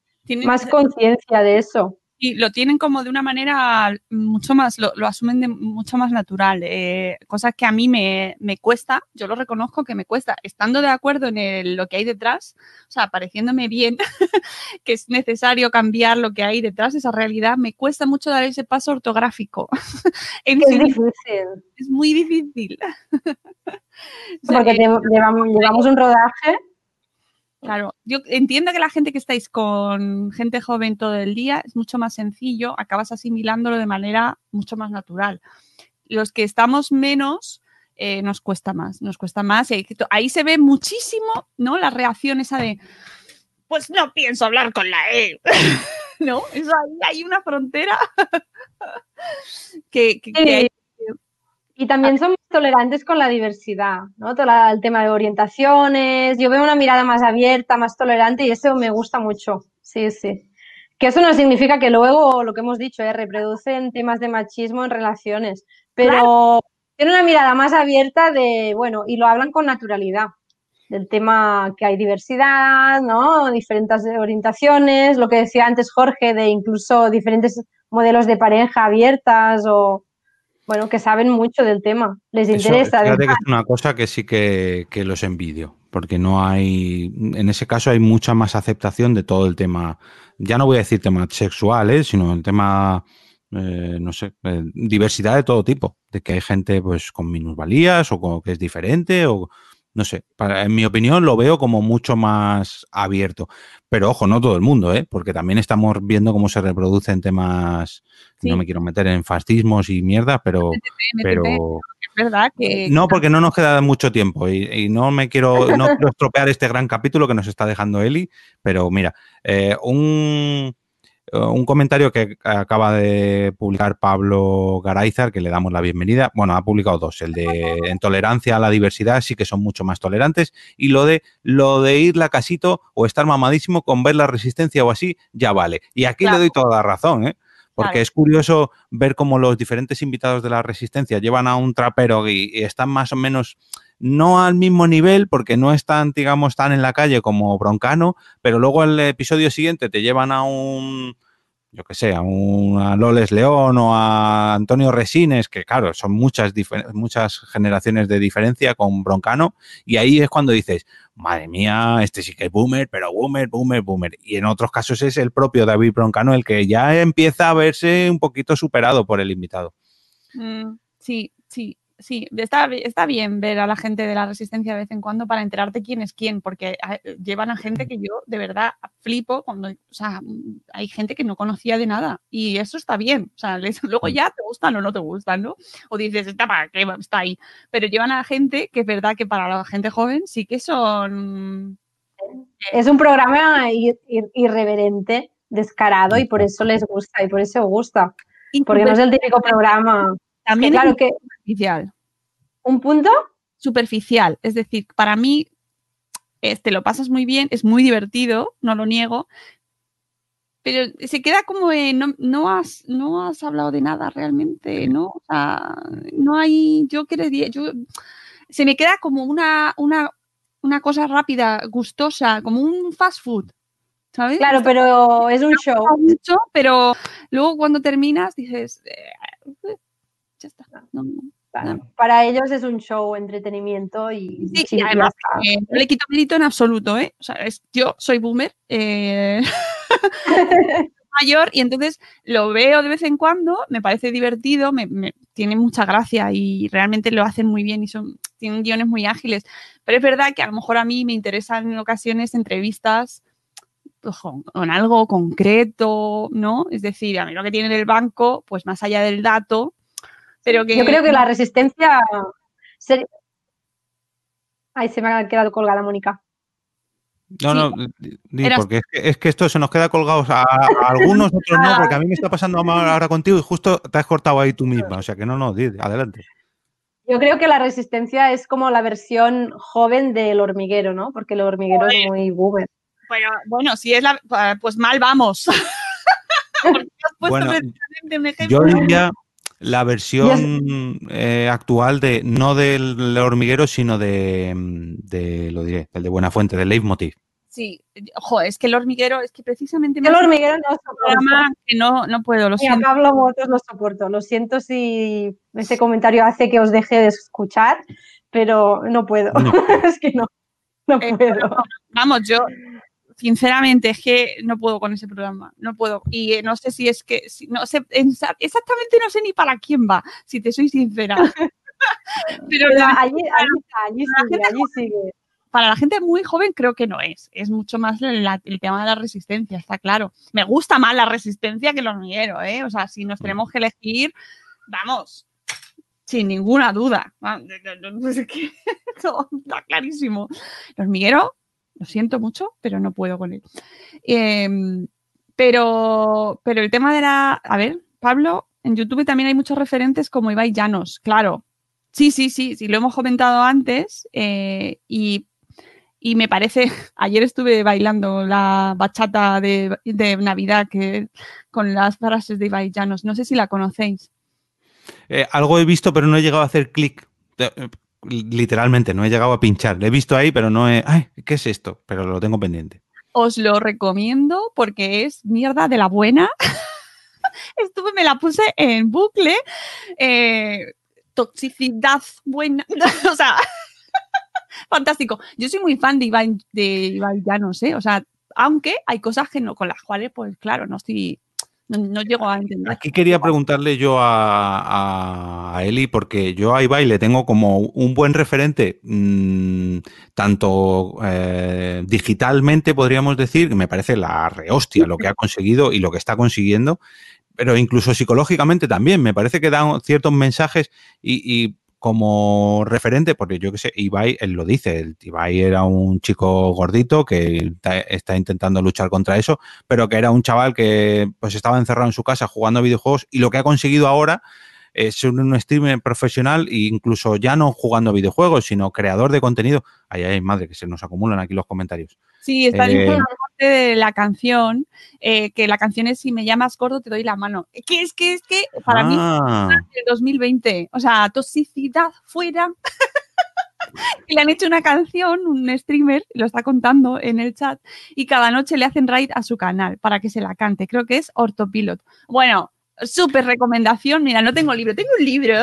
más conciencia de eso. Y lo tienen como de una manera mucho más, lo, asumen de mucho más natural. Eh, cosas que a mí me, cuesta, yo lo reconozco que me cuesta, estando de acuerdo en lo que hay detrás, o sea, pareciéndome bien que es necesario cambiar lo que hay detrás, esa realidad, me cuesta mucho dar ese paso ortográfico. es difícil. Es muy difícil. Porque llevamos un rodaje Claro, yo entiendo que la gente que estáis con gente joven todo el día es mucho más sencillo, acabas asimilándolo de manera mucho más natural. Los que estamos menos, eh, nos cuesta más, nos cuesta más. Y ahí, se ve muchísimo, ¿no? La reacción esa de, pues no pienso hablar con la E. ¿No? Eso ahí hay una frontera que, que, y también somos tolerantes con la diversidad, ¿no? Todo el tema de orientaciones. Yo veo una mirada más abierta, más tolerante y eso me gusta mucho. Sí, sí. Que eso no significa que luego, lo que hemos dicho, ¿eh? reproducen temas de machismo en relaciones, pero tiene una mirada más abierta de, bueno, y lo hablan con naturalidad del tema que hay diversidad, ¿no? Diferentes orientaciones, lo que decía antes Jorge, de incluso diferentes modelos de pareja abiertas o bueno, que saben mucho del tema, les interesa. Fíjate que es una cosa que sí que, los envidio, porque no hay, en ese caso hay mucha más aceptación de todo el tema, ya no voy a decir tema sexual, ¿eh? sino el tema, eh, no sé, eh, diversidad de todo tipo, de que hay gente pues con minusvalías o con, que es diferente o no sé, para, en mi opinión lo veo como mucho más abierto. Pero ojo, no todo el mundo, ¿eh? porque también estamos viendo cómo se reproducen temas, Sí. no me quiero meter en fascismos y mierda, pero... Pero Es verdad que. no, porque no nos queda mucho tiempo y, y no me quiero, no quiero estropear este gran capítulo que nos está dejando Eli, pero mira, eh, un, eh, un comentario que acaba de publicar Pablo Garaizar, que le damos la bienvenida. Bueno, ha publicado dos, el de en tolerancia a la diversidad, sí que son mucho más tolerantes, y lo de lo de ir la casito o estar mamadísimo con ver la resistencia o así, ya vale. Y aquí Claro. le doy toda la razón, ¿eh? Porque Claro. es curioso ver cómo los diferentes invitados de la Resistencia llevan a un trapero y, y están más o menos no al mismo nivel, porque no están, digamos, tan en la calle como Broncano, pero luego el episodio siguiente te llevan a un, yo que sé, a un a Loles León o a Antonio Resines, que claro, son muchas, muchas generaciones de diferencia con Broncano, y ahí es cuando dices, madre mía, este sí que es boomer, pero boomer, boomer, boomer. Y en otros casos es el propio David Broncano el que ya empieza a verse un poquito superado por el invitado. Mm, sí, sí, sí. Está, está bien ver a la gente de la resistencia de vez en cuando para enterarte quién es quién, porque llevan a gente que yo de verdad flipo cuando, o sea, hay gente que no conocía de nada y eso está bien. O sea, les- luego Mm. ya te gustan o no te gustan, ¿no? O dices, está para qué está ahí. Pero llevan a gente que es verdad que para la gente joven sí que son. Es un programa ir- ir- irreverente, descarado y por eso les gusta y por eso gusta. Porque no es el típico programa. también Que claro que superficial. un punto superficial. Es decir, para mí este, lo pasas muy bien, es muy divertido, no lo niego, pero se queda como no, no has, no has hablado de nada realmente, ¿no? O sea, no hay, yo quería, yo, se me queda como una, una, una cosa rápida, gustosa, como un fast food, ¿sabes? Claro, pero es un show. mucho, pero luego cuando terminas dices, eh, ya está. No, no. Para ellos es un show, entretenimiento y, Sí, sí, y ya además, eh, no le quito mérito en absoluto, ¿eh? O sea, es- yo soy boomer, eh, mayor, y entonces lo veo de vez en cuando, me parece divertido, me, me- tiene mucha gracia y realmente lo hacen muy bien y son, tienen guiones muy ágiles. Pero es verdad que a lo mejor a mí me interesan en ocasiones entrevistas pues, con, con algo concreto, ¿no? Es decir, a mí lo que tiene el banco, pues más allá del dato, pero que... Yo creo que la resistencia. ser- Ay, se me ha quedado colgada, Mónica. No, Sí. no, di- Eras- porque es que, es que esto se nos queda colgados a, a algunos, otros no, porque a mí me está pasando ahora contigo y justo te has cortado ahí tú misma. O sea que no, no, di, adelante. Yo creo que la resistencia es como la versión joven del hormiguero, ¿no? Porque el hormiguero es muy boomer. Pero, bueno, si es la... Pues mal vamos. Porque has puesto Bueno, precisamente un ejemplo. Yo diría la versión eh, actual de, no del hormiguero, sino de, de, lo diré, el de Buenafuente, del Leitmotiv. Sí, ojo, es que el hormiguero, es que precisamente el hormiguero no soporto. programa que no, no puedo, lo Ni a siento. Pablo Motos lo soporto. Lo siento si ese comentario hace que os deje de escuchar, pero no puedo. No. es que no, no Eh, puedo. Vamos, yo, sinceramente, es que no puedo con ese programa, no puedo. Y eh, no sé si es que, si- no sé, exa- exactamente no sé ni para quién va, si te soy sincera. Pero Pero la- allí, allí está, allí sigue, allí sigue. para la gente muy joven creo que no es. Es mucho más la- el tema de la resistencia, está claro. Me gusta más la resistencia que el hormiguero, ¿eh? O sea, si nos tenemos que elegir, vamos, sin ninguna duda. Ah, no- no- no sé qué, no, está clarísimo. El hormiguero, lo siento mucho, pero no puedo con él. Em, pero, pero el tema de la... A ver, Pablo, en YouTube también hay muchos referentes como Ibai Llanos, claro. Sí, sí, sí, sí, lo hemos comentado antes eh, y, y me parece, ayer estuve bailando la bachata de, Navidad que, con las frases de Ibai Llanos, no sé si la conocéis. Eh, algo he visto, pero no he llegado a hacer clic. Literalmente, no he llegado a pinchar. Lo he visto ahí, pero no he. ¡Ay! ¿Qué es esto? Pero lo tengo pendiente. Os lo recomiendo porque es mierda de la buena. Estuve, me la puse en bucle. eh, toxicidad buena. o sea, fantástico. Yo soy muy fan de Iván, de Ibai Llanos, ¿eh? O sea, aunque hay cosas que no, con las cuales, pues claro, no estoy, No, no llego a entender. Aquí quería preguntarle yo a, a Eli, porque yo a Ibai le tengo como un buen referente, mmm, tanto eh, digitalmente, podríamos decir, me parece la rehostia lo que ha conseguido y lo que está consiguiendo, pero incluso psicológicamente también. Me parece que da ciertos mensajes y como referente, porque yo que sé, Ibai, él lo dice, el Ibai era un chico gordito que está intentando luchar contra eso, pero que era un chaval que pues estaba encerrado en su casa jugando a videojuegos y lo que ha conseguido ahora es un streamer profesional e incluso ya no jugando a videojuegos, sino creador de contenido. Ay, ay, madre, que se nos acumulan aquí los comentarios. Sí, está eh, parte de la canción, eh, que la canción es Si me llamas gordo te doy la mano. Que es que es que para ah. mí es 2020, o sea, toxicidad fuera. y le han hecho una canción, un streamer, lo está contando en el chat, y cada noche le hacen raid a su canal para que se la cante. Creo que es Ortopilot. Bueno, súper recomendación. Mira, no tengo libro, tengo un libro,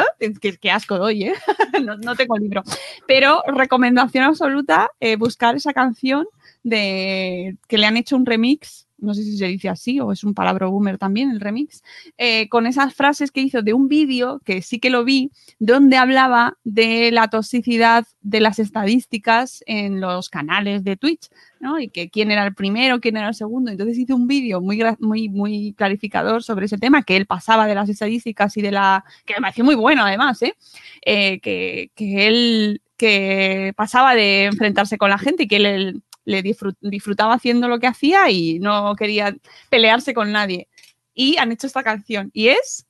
que, asco doy, ¿eh? no, no, tengo libro, pero recomendación absoluta, eh, buscar esa canción de que le han hecho un remix, no sé si se dice así o es un palabra boomer también el remix, eh, con esas frases que hizo de un vídeo, que sí que lo vi, donde hablaba de la toxicidad de las estadísticas en los canales de Twitch, ¿no? Y que quién era el primero, quién era el segundo. Entonces hizo un vídeo muy, muy, muy clarificador sobre ese tema, que él pasaba de las estadísticas y de la... que me pareció muy bueno además, ¿eh? eh que, que él que pasaba de enfrentarse con la gente y que él le disfrutaba haciendo lo que hacía y no quería pelearse con nadie. Y han hecho esta canción y es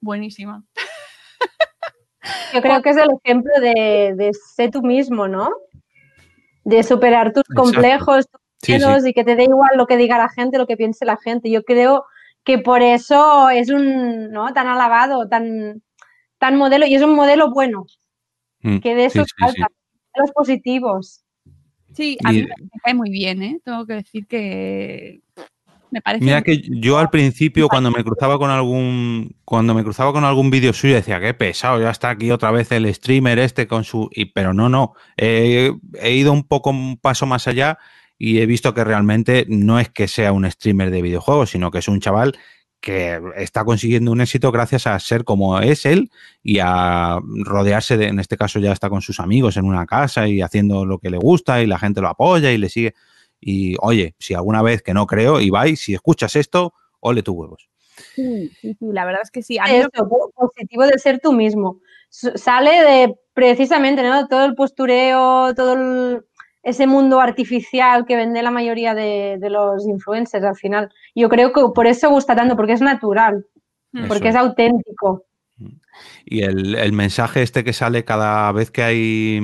buenísima. Yo creo que es el ejemplo de, de ser tú mismo, ¿no? De superar tus complejos, tus y que te dé igual lo que diga la gente, lo que piense la gente. Yo creo que por eso es un, ¿no? Tan alabado, tan, tan modelo, y es un modelo bueno. Mm, que de eso falta, los positivos. Sí, a mí me cae muy bien, ¿eh? Tengo que decir que me parece. Mira que yo al principio cuando me cruzaba con algún cuando me cruzaba con algún vídeo suyo decía qué pesado, ya está aquí otra vez el streamer este con su y pero no no he ido un poco un paso más allá y he visto que realmente no es que sea un streamer de videojuegos, sino que es un chaval que está consiguiendo un éxito gracias a ser como es él y a rodearse de, en este caso ya está con sus amigos en una casa y haciendo lo que le gusta y la gente lo apoya y le sigue. Y oye, si alguna vez que no creo, Ibai, si escuchas esto, ole tus huevos. Sí, sí, sí, la verdad es que sí. A Eso, positivo de ser tú mismo. Sale de precisamente, ¿no? Todo el postureo, todo el ese mundo artificial que vende la mayoría de, los influencers al final. Yo creo que por eso gusta tanto, porque es natural, porque es. auténtico. Y el, mensaje este que sale cada vez que hay,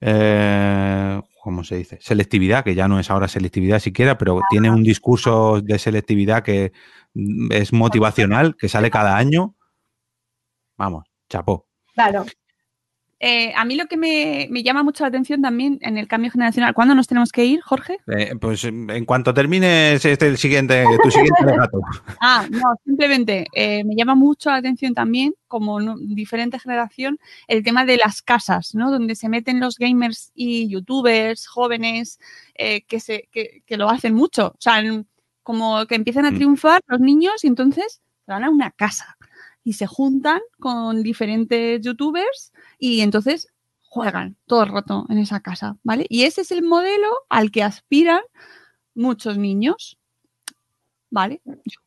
eh, ¿cómo se dice? Selectividad, que ya no es ahora selectividad siquiera, pero tiene un discurso de selectividad que es motivacional, que sale cada año. Vamos, chapó. Claro. Eh, a mí lo que me, llama mucho la atención también en el cambio generacional, ¿cuándo nos tenemos que ir, Jorge? Eh, pues en cuanto termines este el siguiente, tu siguiente relato. ah, no, simplemente eh, me llama mucho la atención también, como diferente generación, el tema de las casas, ¿no? Donde se meten los gamers y youtubers jóvenes que, se, que, que, lo hacen mucho. O sea, como que empiezan a mm. triunfar los niños y entonces van a una casa y se juntan con diferentes youtubers y entonces juegan todo el rato en esa casa, ¿vale? Y ese es el modelo al que aspiran muchos niños, ¿vale?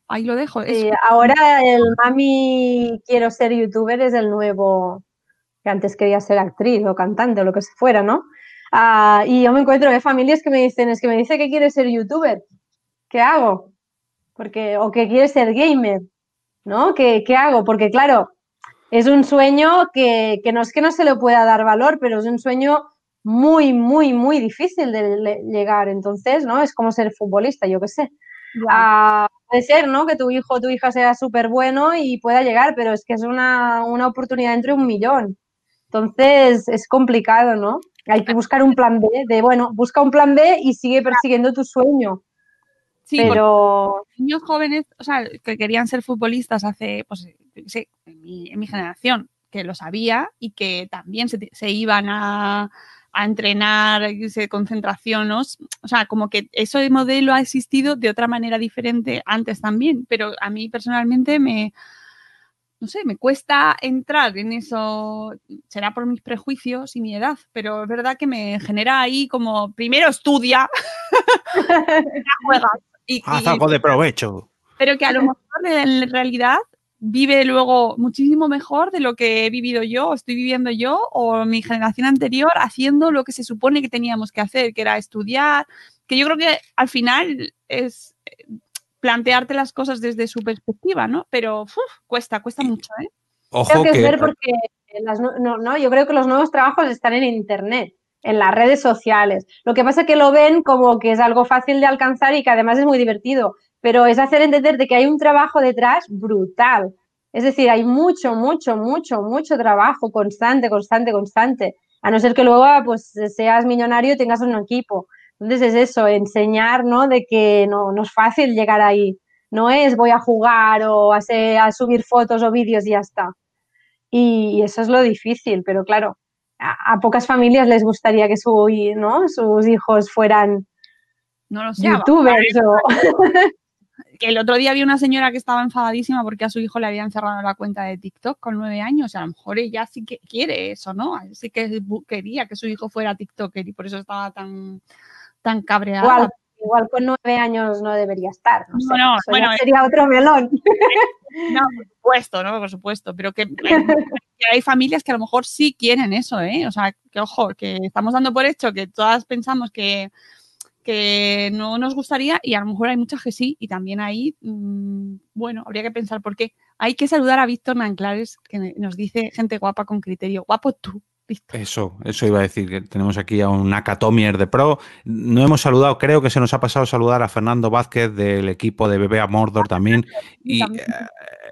ahí lo dejo. ahora el mami quiero ser youtuber es el nuevo, que antes quería ser actriz o cantante o lo que fuera, ¿no? Ah, y yo me encuentro de familias que me dicen, es que me dice que quiere ser youtuber, ¿qué hago? Porque, o que quiere ser gamer, ¿no? ¿Qué, qué hago? Porque claro, es un sueño que, no es que no se le pueda dar valor, pero es un sueño muy, muy, muy difícil de llegar. Entonces, ¿no? Es como ser futbolista, yo qué sé. Ah, puede ser, ¿no? Que tu hijo o tu hija sea súper bueno y pueda llegar, pero es que es una, oportunidad entre un millón. Entonces, es complicado, ¿no? Hay que buscar un plan B, de, bueno, busca un plan B y sigue persiguiendo tu sueño. Sí, pero niños jóvenes, o sea, que querían ser futbolistas hace, pues, sé, en mi, generación, que lo sabía y que también se, iban a, a entrenar, concentración, ¿no? o sea, como que ese modelo ha existido de otra manera diferente antes también, pero a mí personalmente me, no sé, me cuesta entrar en eso, será por mis prejuicios y mi edad, pero es verdad que me genera ahí como, primero estudia, juega. Y, Haz algo de provecho. Pero que a lo mejor en realidad vive luego muchísimo mejor de lo que he vivido yo, o estoy viviendo yo, o mi generación anterior haciendo lo que se supone que teníamos que hacer, que era estudiar, que yo creo que al final es eh, plantearte las cosas desde su perspectiva, ¿no? Pero cuesta, cuesta mucho, ¿eh? Ojo que, es ver porque no, no, yo creo que los nuevos trabajos están en Internet, en las redes sociales. Lo que pasa es que lo ven como que es algo fácil de alcanzar y que además es muy divertido pero es hacer entender de que hay un trabajo detrás brutal. Es decir, hay mucho, mucho, mucho, mucho trabajo constante, constante, constante. A no ser que luego pues, seas millonario y tengas un equipo. Entonces es eso, enseñar, ¿no? De que no, no es fácil llegar ahí. No es voy a jugar o a, a subir fotos o vídeos y ya está. Y, eso es lo difícil, pero claro, a, pocas familias les gustaría que su, ¿no? sus hijos fueran no lo sé, youtubers o... el otro día vi una señora que estaba enfadadísima porque a su hijo le habían cerrado la cuenta de TikTok con nueve años. a lo mejor ella sí que quiere eso, ¿no? Sí que quería que su hijo fuera TikToker y por eso estaba tan, tan cabreada. Igual, con nueve años no debería estar. No, no bueno, sería otro melón. No, por supuesto, ¿no? Por supuesto. Pero que, que hay familias que a lo mejor sí quieren eso, ¿eh? O sea, que ojo, que estamos dando por hecho que todas pensamos que que no nos gustaría y a lo mejor hay muchas que sí y también ahí, mm, bueno, habría que pensar por qué. Hay que saludar a Víctor Manclares que nos dice gente guapa con criterio. Guapo tú. Eso, eso iba a decir, que tenemos aquí a un Nakatomier de Pro. No hemos saludado, creo que se nos ha pasado saludar a Fernando Vázquez del equipo de BBA Mordor también. Y eh,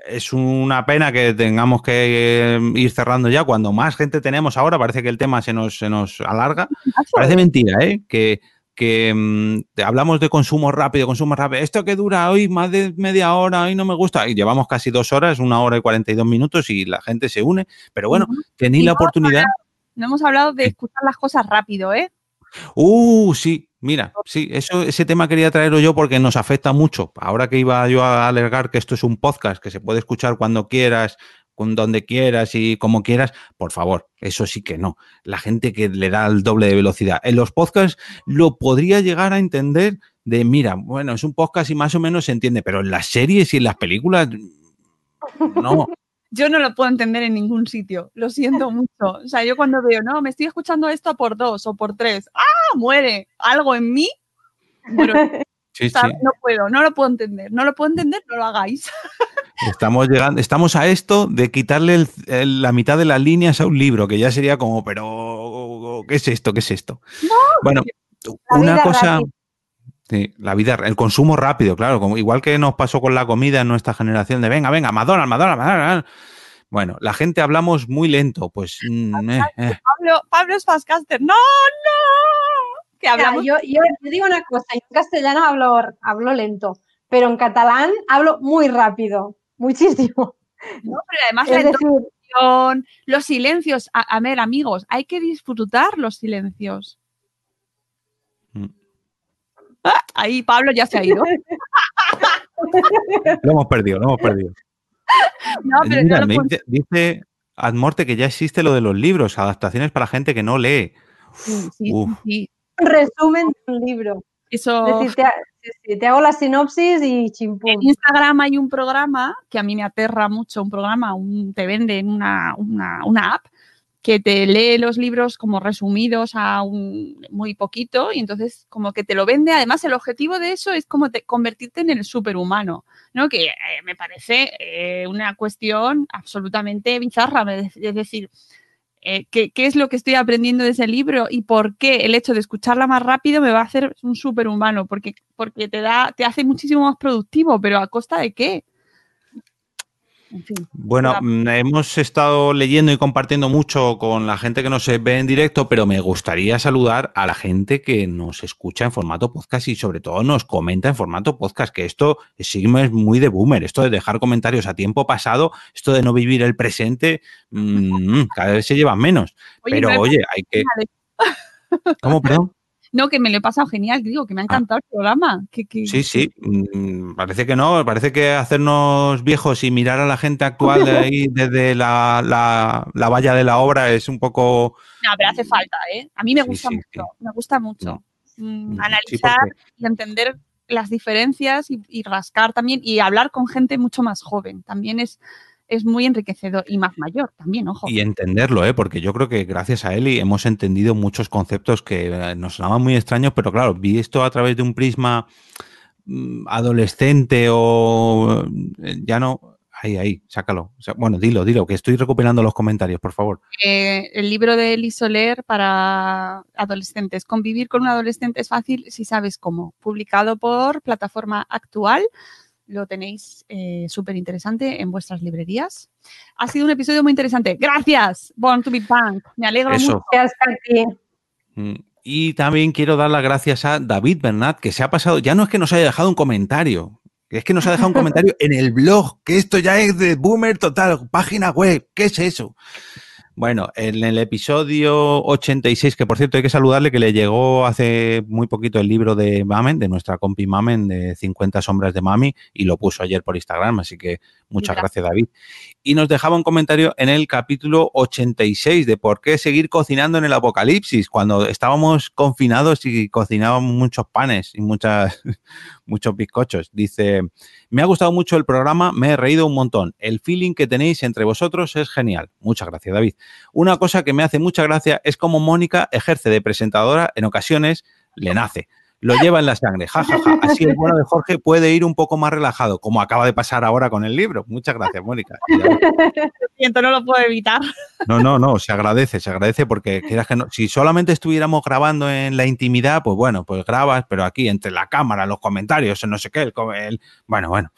es una pena que tengamos que eh, ir cerrando ya. Cuando más gente tenemos ahora, parece que el tema se nos, se nos alarga. Parece mentira, ¿eh? Que que mm, hablamos de consumo rápido, consumo rápido. Esto que dura hoy más de media hora, hoy no me gusta. Y llevamos casi dos horas, una hora y 42 minutos y la gente se une. Pero bueno, tenéis la oportunidad. No hemos hablado de escuchar las cosas rápido, ¿eh? Uh, sí, mira, sí, eso, ese tema quería traerlo yo porque nos afecta mucho. Ahora que iba yo a alegar que esto es un podcast que se puede escuchar cuando quieras, con donde quieras y como quieras, por favor, eso sí que no. La gente que le da el doble de velocidad. En los podcasts lo podría llegar a entender de, mira, bueno, es un podcast y más o menos se entiende, pero en las series y en las películas, no. Yo no lo puedo entender en ningún sitio, lo siento mucho. O sea, yo cuando veo, no, me estoy escuchando esto por dos o por tres, ¡ah! Muere algo en mí. No puedo, no lo puedo entender, no lo puedo entender, no lo hagáis. Estamos llegando, estamos a esto de quitarle la mitad de las líneas a un libro, que ya sería como, pero ¿qué es esto? ¿Qué es esto? bueno, una cosa. Sí, la vida, el consumo rápido, claro, como, igual que nos pasó con la comida en nuestra generación de venga, venga, Madonna, Madonna, Madonna. Bueno, la gente hablamos muy lento, pues. Mm, eh, eh. Pablo, Pablo es Fastcaster. ¡No, no! yo, digo una cosa, en castellano hablo, hablo lento, pero en catalán hablo muy rápido muchísimo. No, pero además la los silencios, a, ver, amigos, hay que disfrutar los silencios. Ah, ahí Pablo ya se ha ido. lo hemos perdido, lo hemos perdido. No, pero dice, dice Admorte que ya existe lo de los libros, adaptaciones para gente que no lee. Sí, sí, Resumen de un libro. Eso... te, hago la sinopsis y chimpum. En Instagram hay un programa que a mí me aterra mucho, un programa, un, te venden una, una, app que te lee los libros como resumidos a un muy poquito y entonces como que te lo vende. Además, el objetivo de eso es como convertirte en el superhumano, ¿no? Que eh, me parece eh, una cuestión absolutamente bizarra. Es decir, eh, qué, es lo que estoy aprendiendo de ese libro y por qué el hecho de escucharla más rápido me va a hacer un superhumano, porque, porque te da, te hace muchísimo más productivo, pero ¿a costa de qué? Bueno, mm, hemos estado leyendo y compartiendo mucho con la gente que nos ve en directo, pero me gustaría saludar a la gente que nos escucha en formato podcast y sobre todo nos comenta en formato podcast, que esto sí es muy de boomer, esto de dejar comentarios a tiempo pasado, esto de no vivir el presente, mm, cada vez se lleva menos. pero oye, hay que... ¿Cómo, perdón? No, que me lo he pasado genial, digo, que me ha encantado el programa. Que, que- Sí, sí, mm, parece que no, parece que hacernos viejos y mirar a la gente actual de ahí desde la, la- la valla de la obra es un poco... No, pero hace falta, ¿eh? A mí me gusta sí, mucho, me gusta mucho. Mm, Mm, analizar porque- y entender las diferencias y, y rascar también y hablar con gente mucho más joven. También es, es muy enriquecedor y más mayor también, ojo. Y entenderlo, ¿eh? porque yo creo que gracias a Eli hemos entendido muchos conceptos que eh, nos sonaban muy extraños, pero claro, vi esto a través de un prisma mm, adolescente o eh, ya no... Ahí, ahí, sácalo. Bueno, dilo, dilo, que estoy recuperando los comentarios, por favor. Eh, el libro de Eli Soler para adolescentes. Convivir con un adolescente es fácil si sabes cómo. Publicado por plataforma actual. Lo tenéis eh, súper interesante en vuestras librerías. Ha sido un episodio muy interesante. Gracias, Born to be Punk. Me alegro Eso. mucho. Gracias, Katy. Mm, Y también quiero dar las gracias a David Bernat, que se ha pasado, ya no es que nos haya dejado un comentario, es que nos ha dejado un comentario en el blog, que esto ya es de Boomer Total, página web, ¿qué es eso? Bueno, en el episodio 86, que por cierto hay que saludarle, que le llegó hace muy poquito el libro de Mamen, de nuestra compi Mamen, de 50 sombras de Mami, y lo puso ayer por Instagram, así que muchas gracias David. Y nos dejaba un comentario en el capítulo 86 de por qué seguir cocinando en el apocalipsis, cuando estábamos confinados y cocinábamos muchos panes y muchas, muchos bizcochos. Dice, me ha gustado mucho el programa, me he reído un montón. El feeling que tenéis entre vosotros es genial. Muchas gracias, David. Una cosa que me hace mucha gracia es cómo Mónica ejerce de presentadora en ocasiones, le nace. Lo lleva en la sangre, jajaja. Así el bueno de Jorge puede ir un poco más relajado, como acaba de pasar ahora con el libro. Muchas gracias, Mónica. Lo siento, no lo puedo evitar. No, no, no, se agradece, se agradece porque quieras que no, si solamente estuviéramos grabando en la intimidad, pues bueno, pues grabas, pero aquí entre la cámara, los comentarios, no sé qué, el, el- bueno, bueno.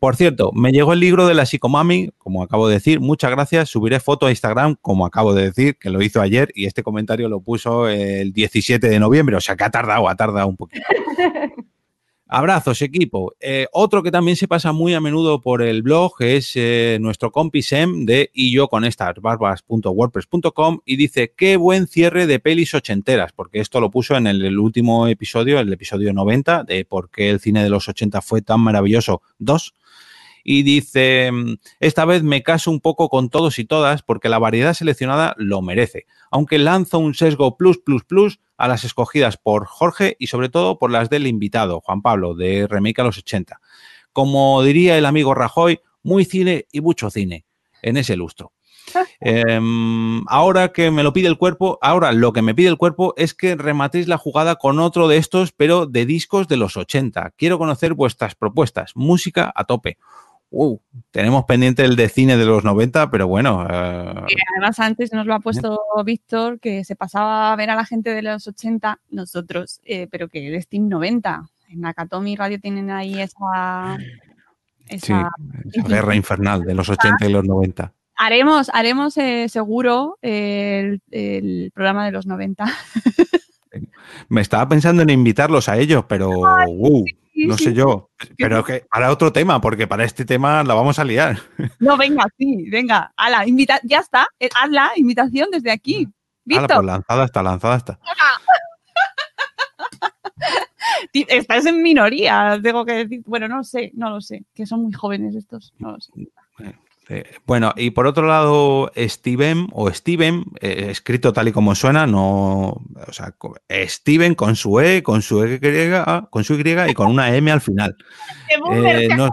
Por cierto, me llegó el libro de la psicomami, como acabo de decir, muchas gracias, subiré foto a Instagram, como acabo de decir, que lo hizo ayer y este comentario lo puso el 17 de noviembre, o sea que ha tardado, ha tardado un Abrazos, equipo. Eh, otro que también se pasa muy a menudo por el blog es eh, nuestro compi Sem de y yo con estas barbas.wordpress.com y dice qué buen cierre de pelis ochenteras, porque esto lo puso en el, último episodio, el episodio 90, de por qué el cine de los 80 fue tan maravilloso 2. Y dice, esta vez me caso un poco con todos y todas porque la variedad seleccionada lo merece, aunque lanzo un sesgo plus plus plus a las escogidas por Jorge y sobre todo por las del invitado, Juan Pablo, de Remake a los 80. Como diría el amigo Rajoy, muy cine y mucho cine en ese lustro. Em, ahora que me lo pide el cuerpo, ahora lo que me pide el cuerpo es que rematéis la jugada con otro de estos, pero de discos de los 80. Quiero conocer vuestras propuestas. Música a tope. Tenemos pendiente el de cine de los 90, pero bueno. eh, además antes nos lo ha puesto Víctor, que se pasaba a ver a la gente de los 80, nosotros, eh, pero que de Steam 90. En Nakatomi Radio tienen ahí esa... sí, esa esa guerra infernal de los 80 y los 90. Haremos, haremos eh, seguro el, el programa de los 90. Me estaba pensando en invitarlos a ellos, pero Sí, no sí. sé yo. Pero que para otro tema, porque para este tema la vamos a liar. No, venga, sí, venga. Ala, invita ya está. eh, hazla, invitación desde aquí. Víctor, pues lanzada está, lanzada está. estás en minoría, tengo que decir. Bueno, no lo sé, no lo sé. Que son muy jóvenes estos. No lo sé. Eh, bueno, y por otro lado, Steven o Steven, eh, escrito tal y como suena, no, o sea, Steven con su E, con su Y, con su Y y con una M al final. Eh, no-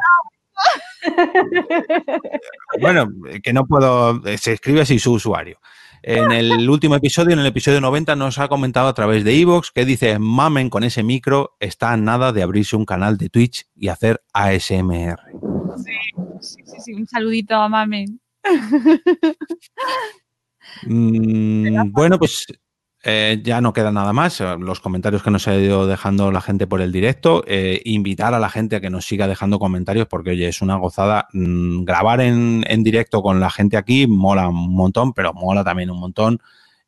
bueno, que no puedo, se escribe así su usuario. En el último episodio, en el episodio 90, nos ha comentado a través de Evox que dice, mamen con ese micro, está a nada de abrirse un canal de Twitch y hacer ASMR. Sí, sí, sí, un saludito a Mamen. Mm, bueno, pues eh, ya no queda nada más. Eh, Los comentarios que nos ha ido dejando la gente por el directo. eh, invitar a la gente a que nos siga dejando comentarios porque, oye, es una gozada. mm, grabar en, en directo con la gente aquí mola un montón, pero mola también un montón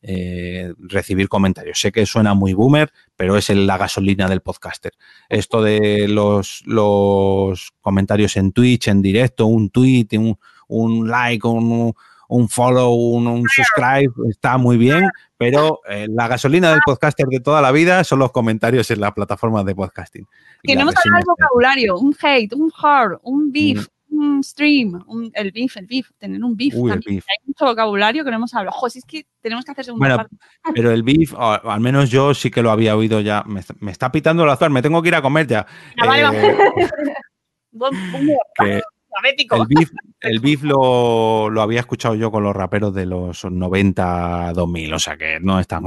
eh, recibir comentarios. Sé que suena muy boomer, pero es el- la gasolina del podcaster. Esto de los, los comentarios en Twitch, en directo, un tweet, un, un like, un, un follow, un, subscribe, está muy bien, pero eh, la gasolina del podcaster de toda la vida son los comentarios en las plataformas de podcasting. Que hemos hablado del vocabulario, un hate, un hard, un beef, mm. Un stream, el beef, el beef, tener un beef. también. Hay mucho vocabulario que no hemos hablado. Ojo, si es que tenemos que hacer segunda bueno, parte. Pero el beef, al menos yo sí que lo había oído ya. Me, está pitando el azar, me tengo que ir a comer ya. vale, eh, el beef, el beef lo, lo, había escuchado yo con los raperos de los 90 2000, o sea que no está,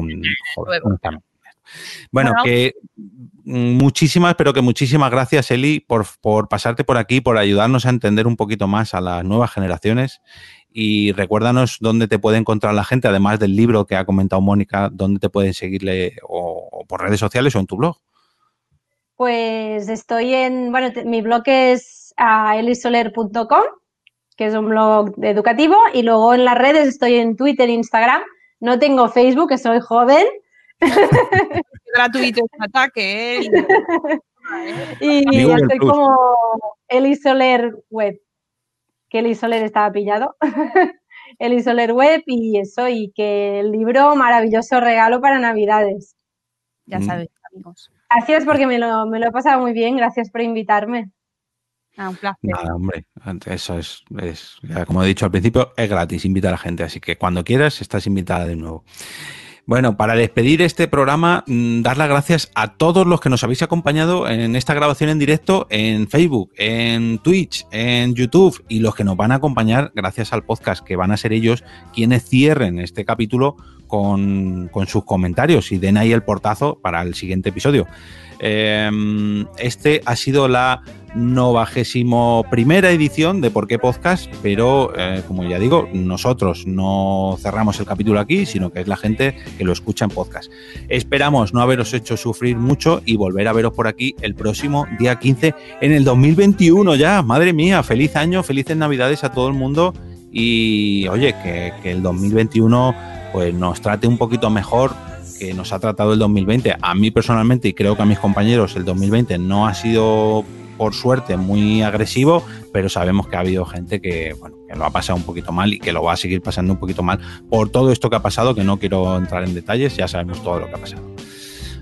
bueno, que muchísimas, pero que muchísimas gracias, Eli, por, por, pasarte por aquí, por ayudarnos a entender un poquito más a las nuevas generaciones. Y recuérdanos dónde te puede encontrar la gente, además del libro que ha comentado Mónica, dónde te pueden seguirle o, por redes sociales o en tu blog. Pues estoy en, bueno, mi blog es elisoler.com, que es un blog educativo, y luego en las redes estoy en Twitter e Instagram. No tengo Facebook, que soy joven, gratuito este ataque, ¿eh? y ya estoy como Eli Soler Web, que Eli Soler estaba pillado. Eli Soler Web y eso, y que el libro maravilloso regalo para Navidades. Ya mm. sabes, amigos. Gracias porque me lo, me lo he pasado muy bien, gracias por invitarme. Ah, un placer. Nada, hombre, eso es, es, como he dicho al principio, es gratis, invita a la gente, así que cuando quieras estás invitada de nuevo. Bueno, para despedir este programa, mm, dar las gracias a todos los que nos habéis acompañado en esta grabación en directo en Facebook, en Twitch, en YouTube y los que nos van a acompañar gracias al podcast, que van a ser ellos quienes cierren este capítulo con, sus comentarios y den ahí el portazo para el siguiente episodio. Em, este ha sido la novagésimo primera edición de Por qué Podcast, pero eh, como ya digo, nosotros no cerramos el capítulo aquí, sino que es la gente que lo escucha en podcast. Esperamos no haberos hecho sufrir mucho y volver a veros por aquí el próximo día 15 en el 2021 ya. Madre mía, feliz año, felices navidades a todo el mundo y oye, que, que el 2021 pues nos trate un poquito mejor que nos ha tratado el 2020. A mí personalmente y creo que a mis compañeros el 2020 no ha sido por suerte muy agresivo, pero sabemos que ha habido gente que, bueno, que lo ha pasado un poquito mal y que lo va a seguir pasando un poquito mal por todo esto que ha pasado, que no quiero entrar en detalles, ya sabemos todo lo que ha pasado.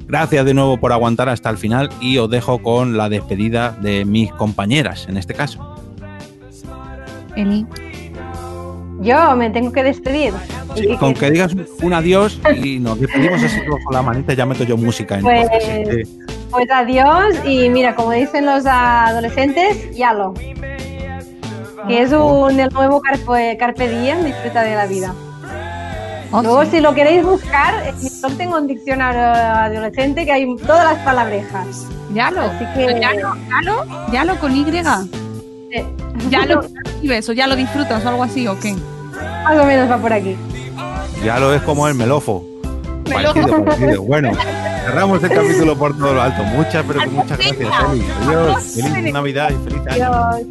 Gracias de nuevo por aguantar hasta el final y os dejo con la despedida de mis compañeras, en este caso. Eli. Yo me tengo que despedir. con que digas un adiós y nos despedimos así con la manita, ya meto yo música en pues, pues adiós y mira, como dicen los adolescentes, yalo. Que es un, el nuevo carpe, carpe diem, disfruta de la vida. Oh, Luego, si lo queréis buscar, yo tengo un diccionario adolescente que hay todas las palabrejas. Yalo. Así que... Yalo, yalo, yalo con Y. Ya lo vives o ya lo disfrutas o algo así, ¿o qué? Más o menos va por aquí. Ya lo es como el melofo. Parecido, parecido. Bueno, cerramos el capítulo por todo lo alto. Muchas, pero muchas gracias. Feliz Navidad y feliz año. Adiós.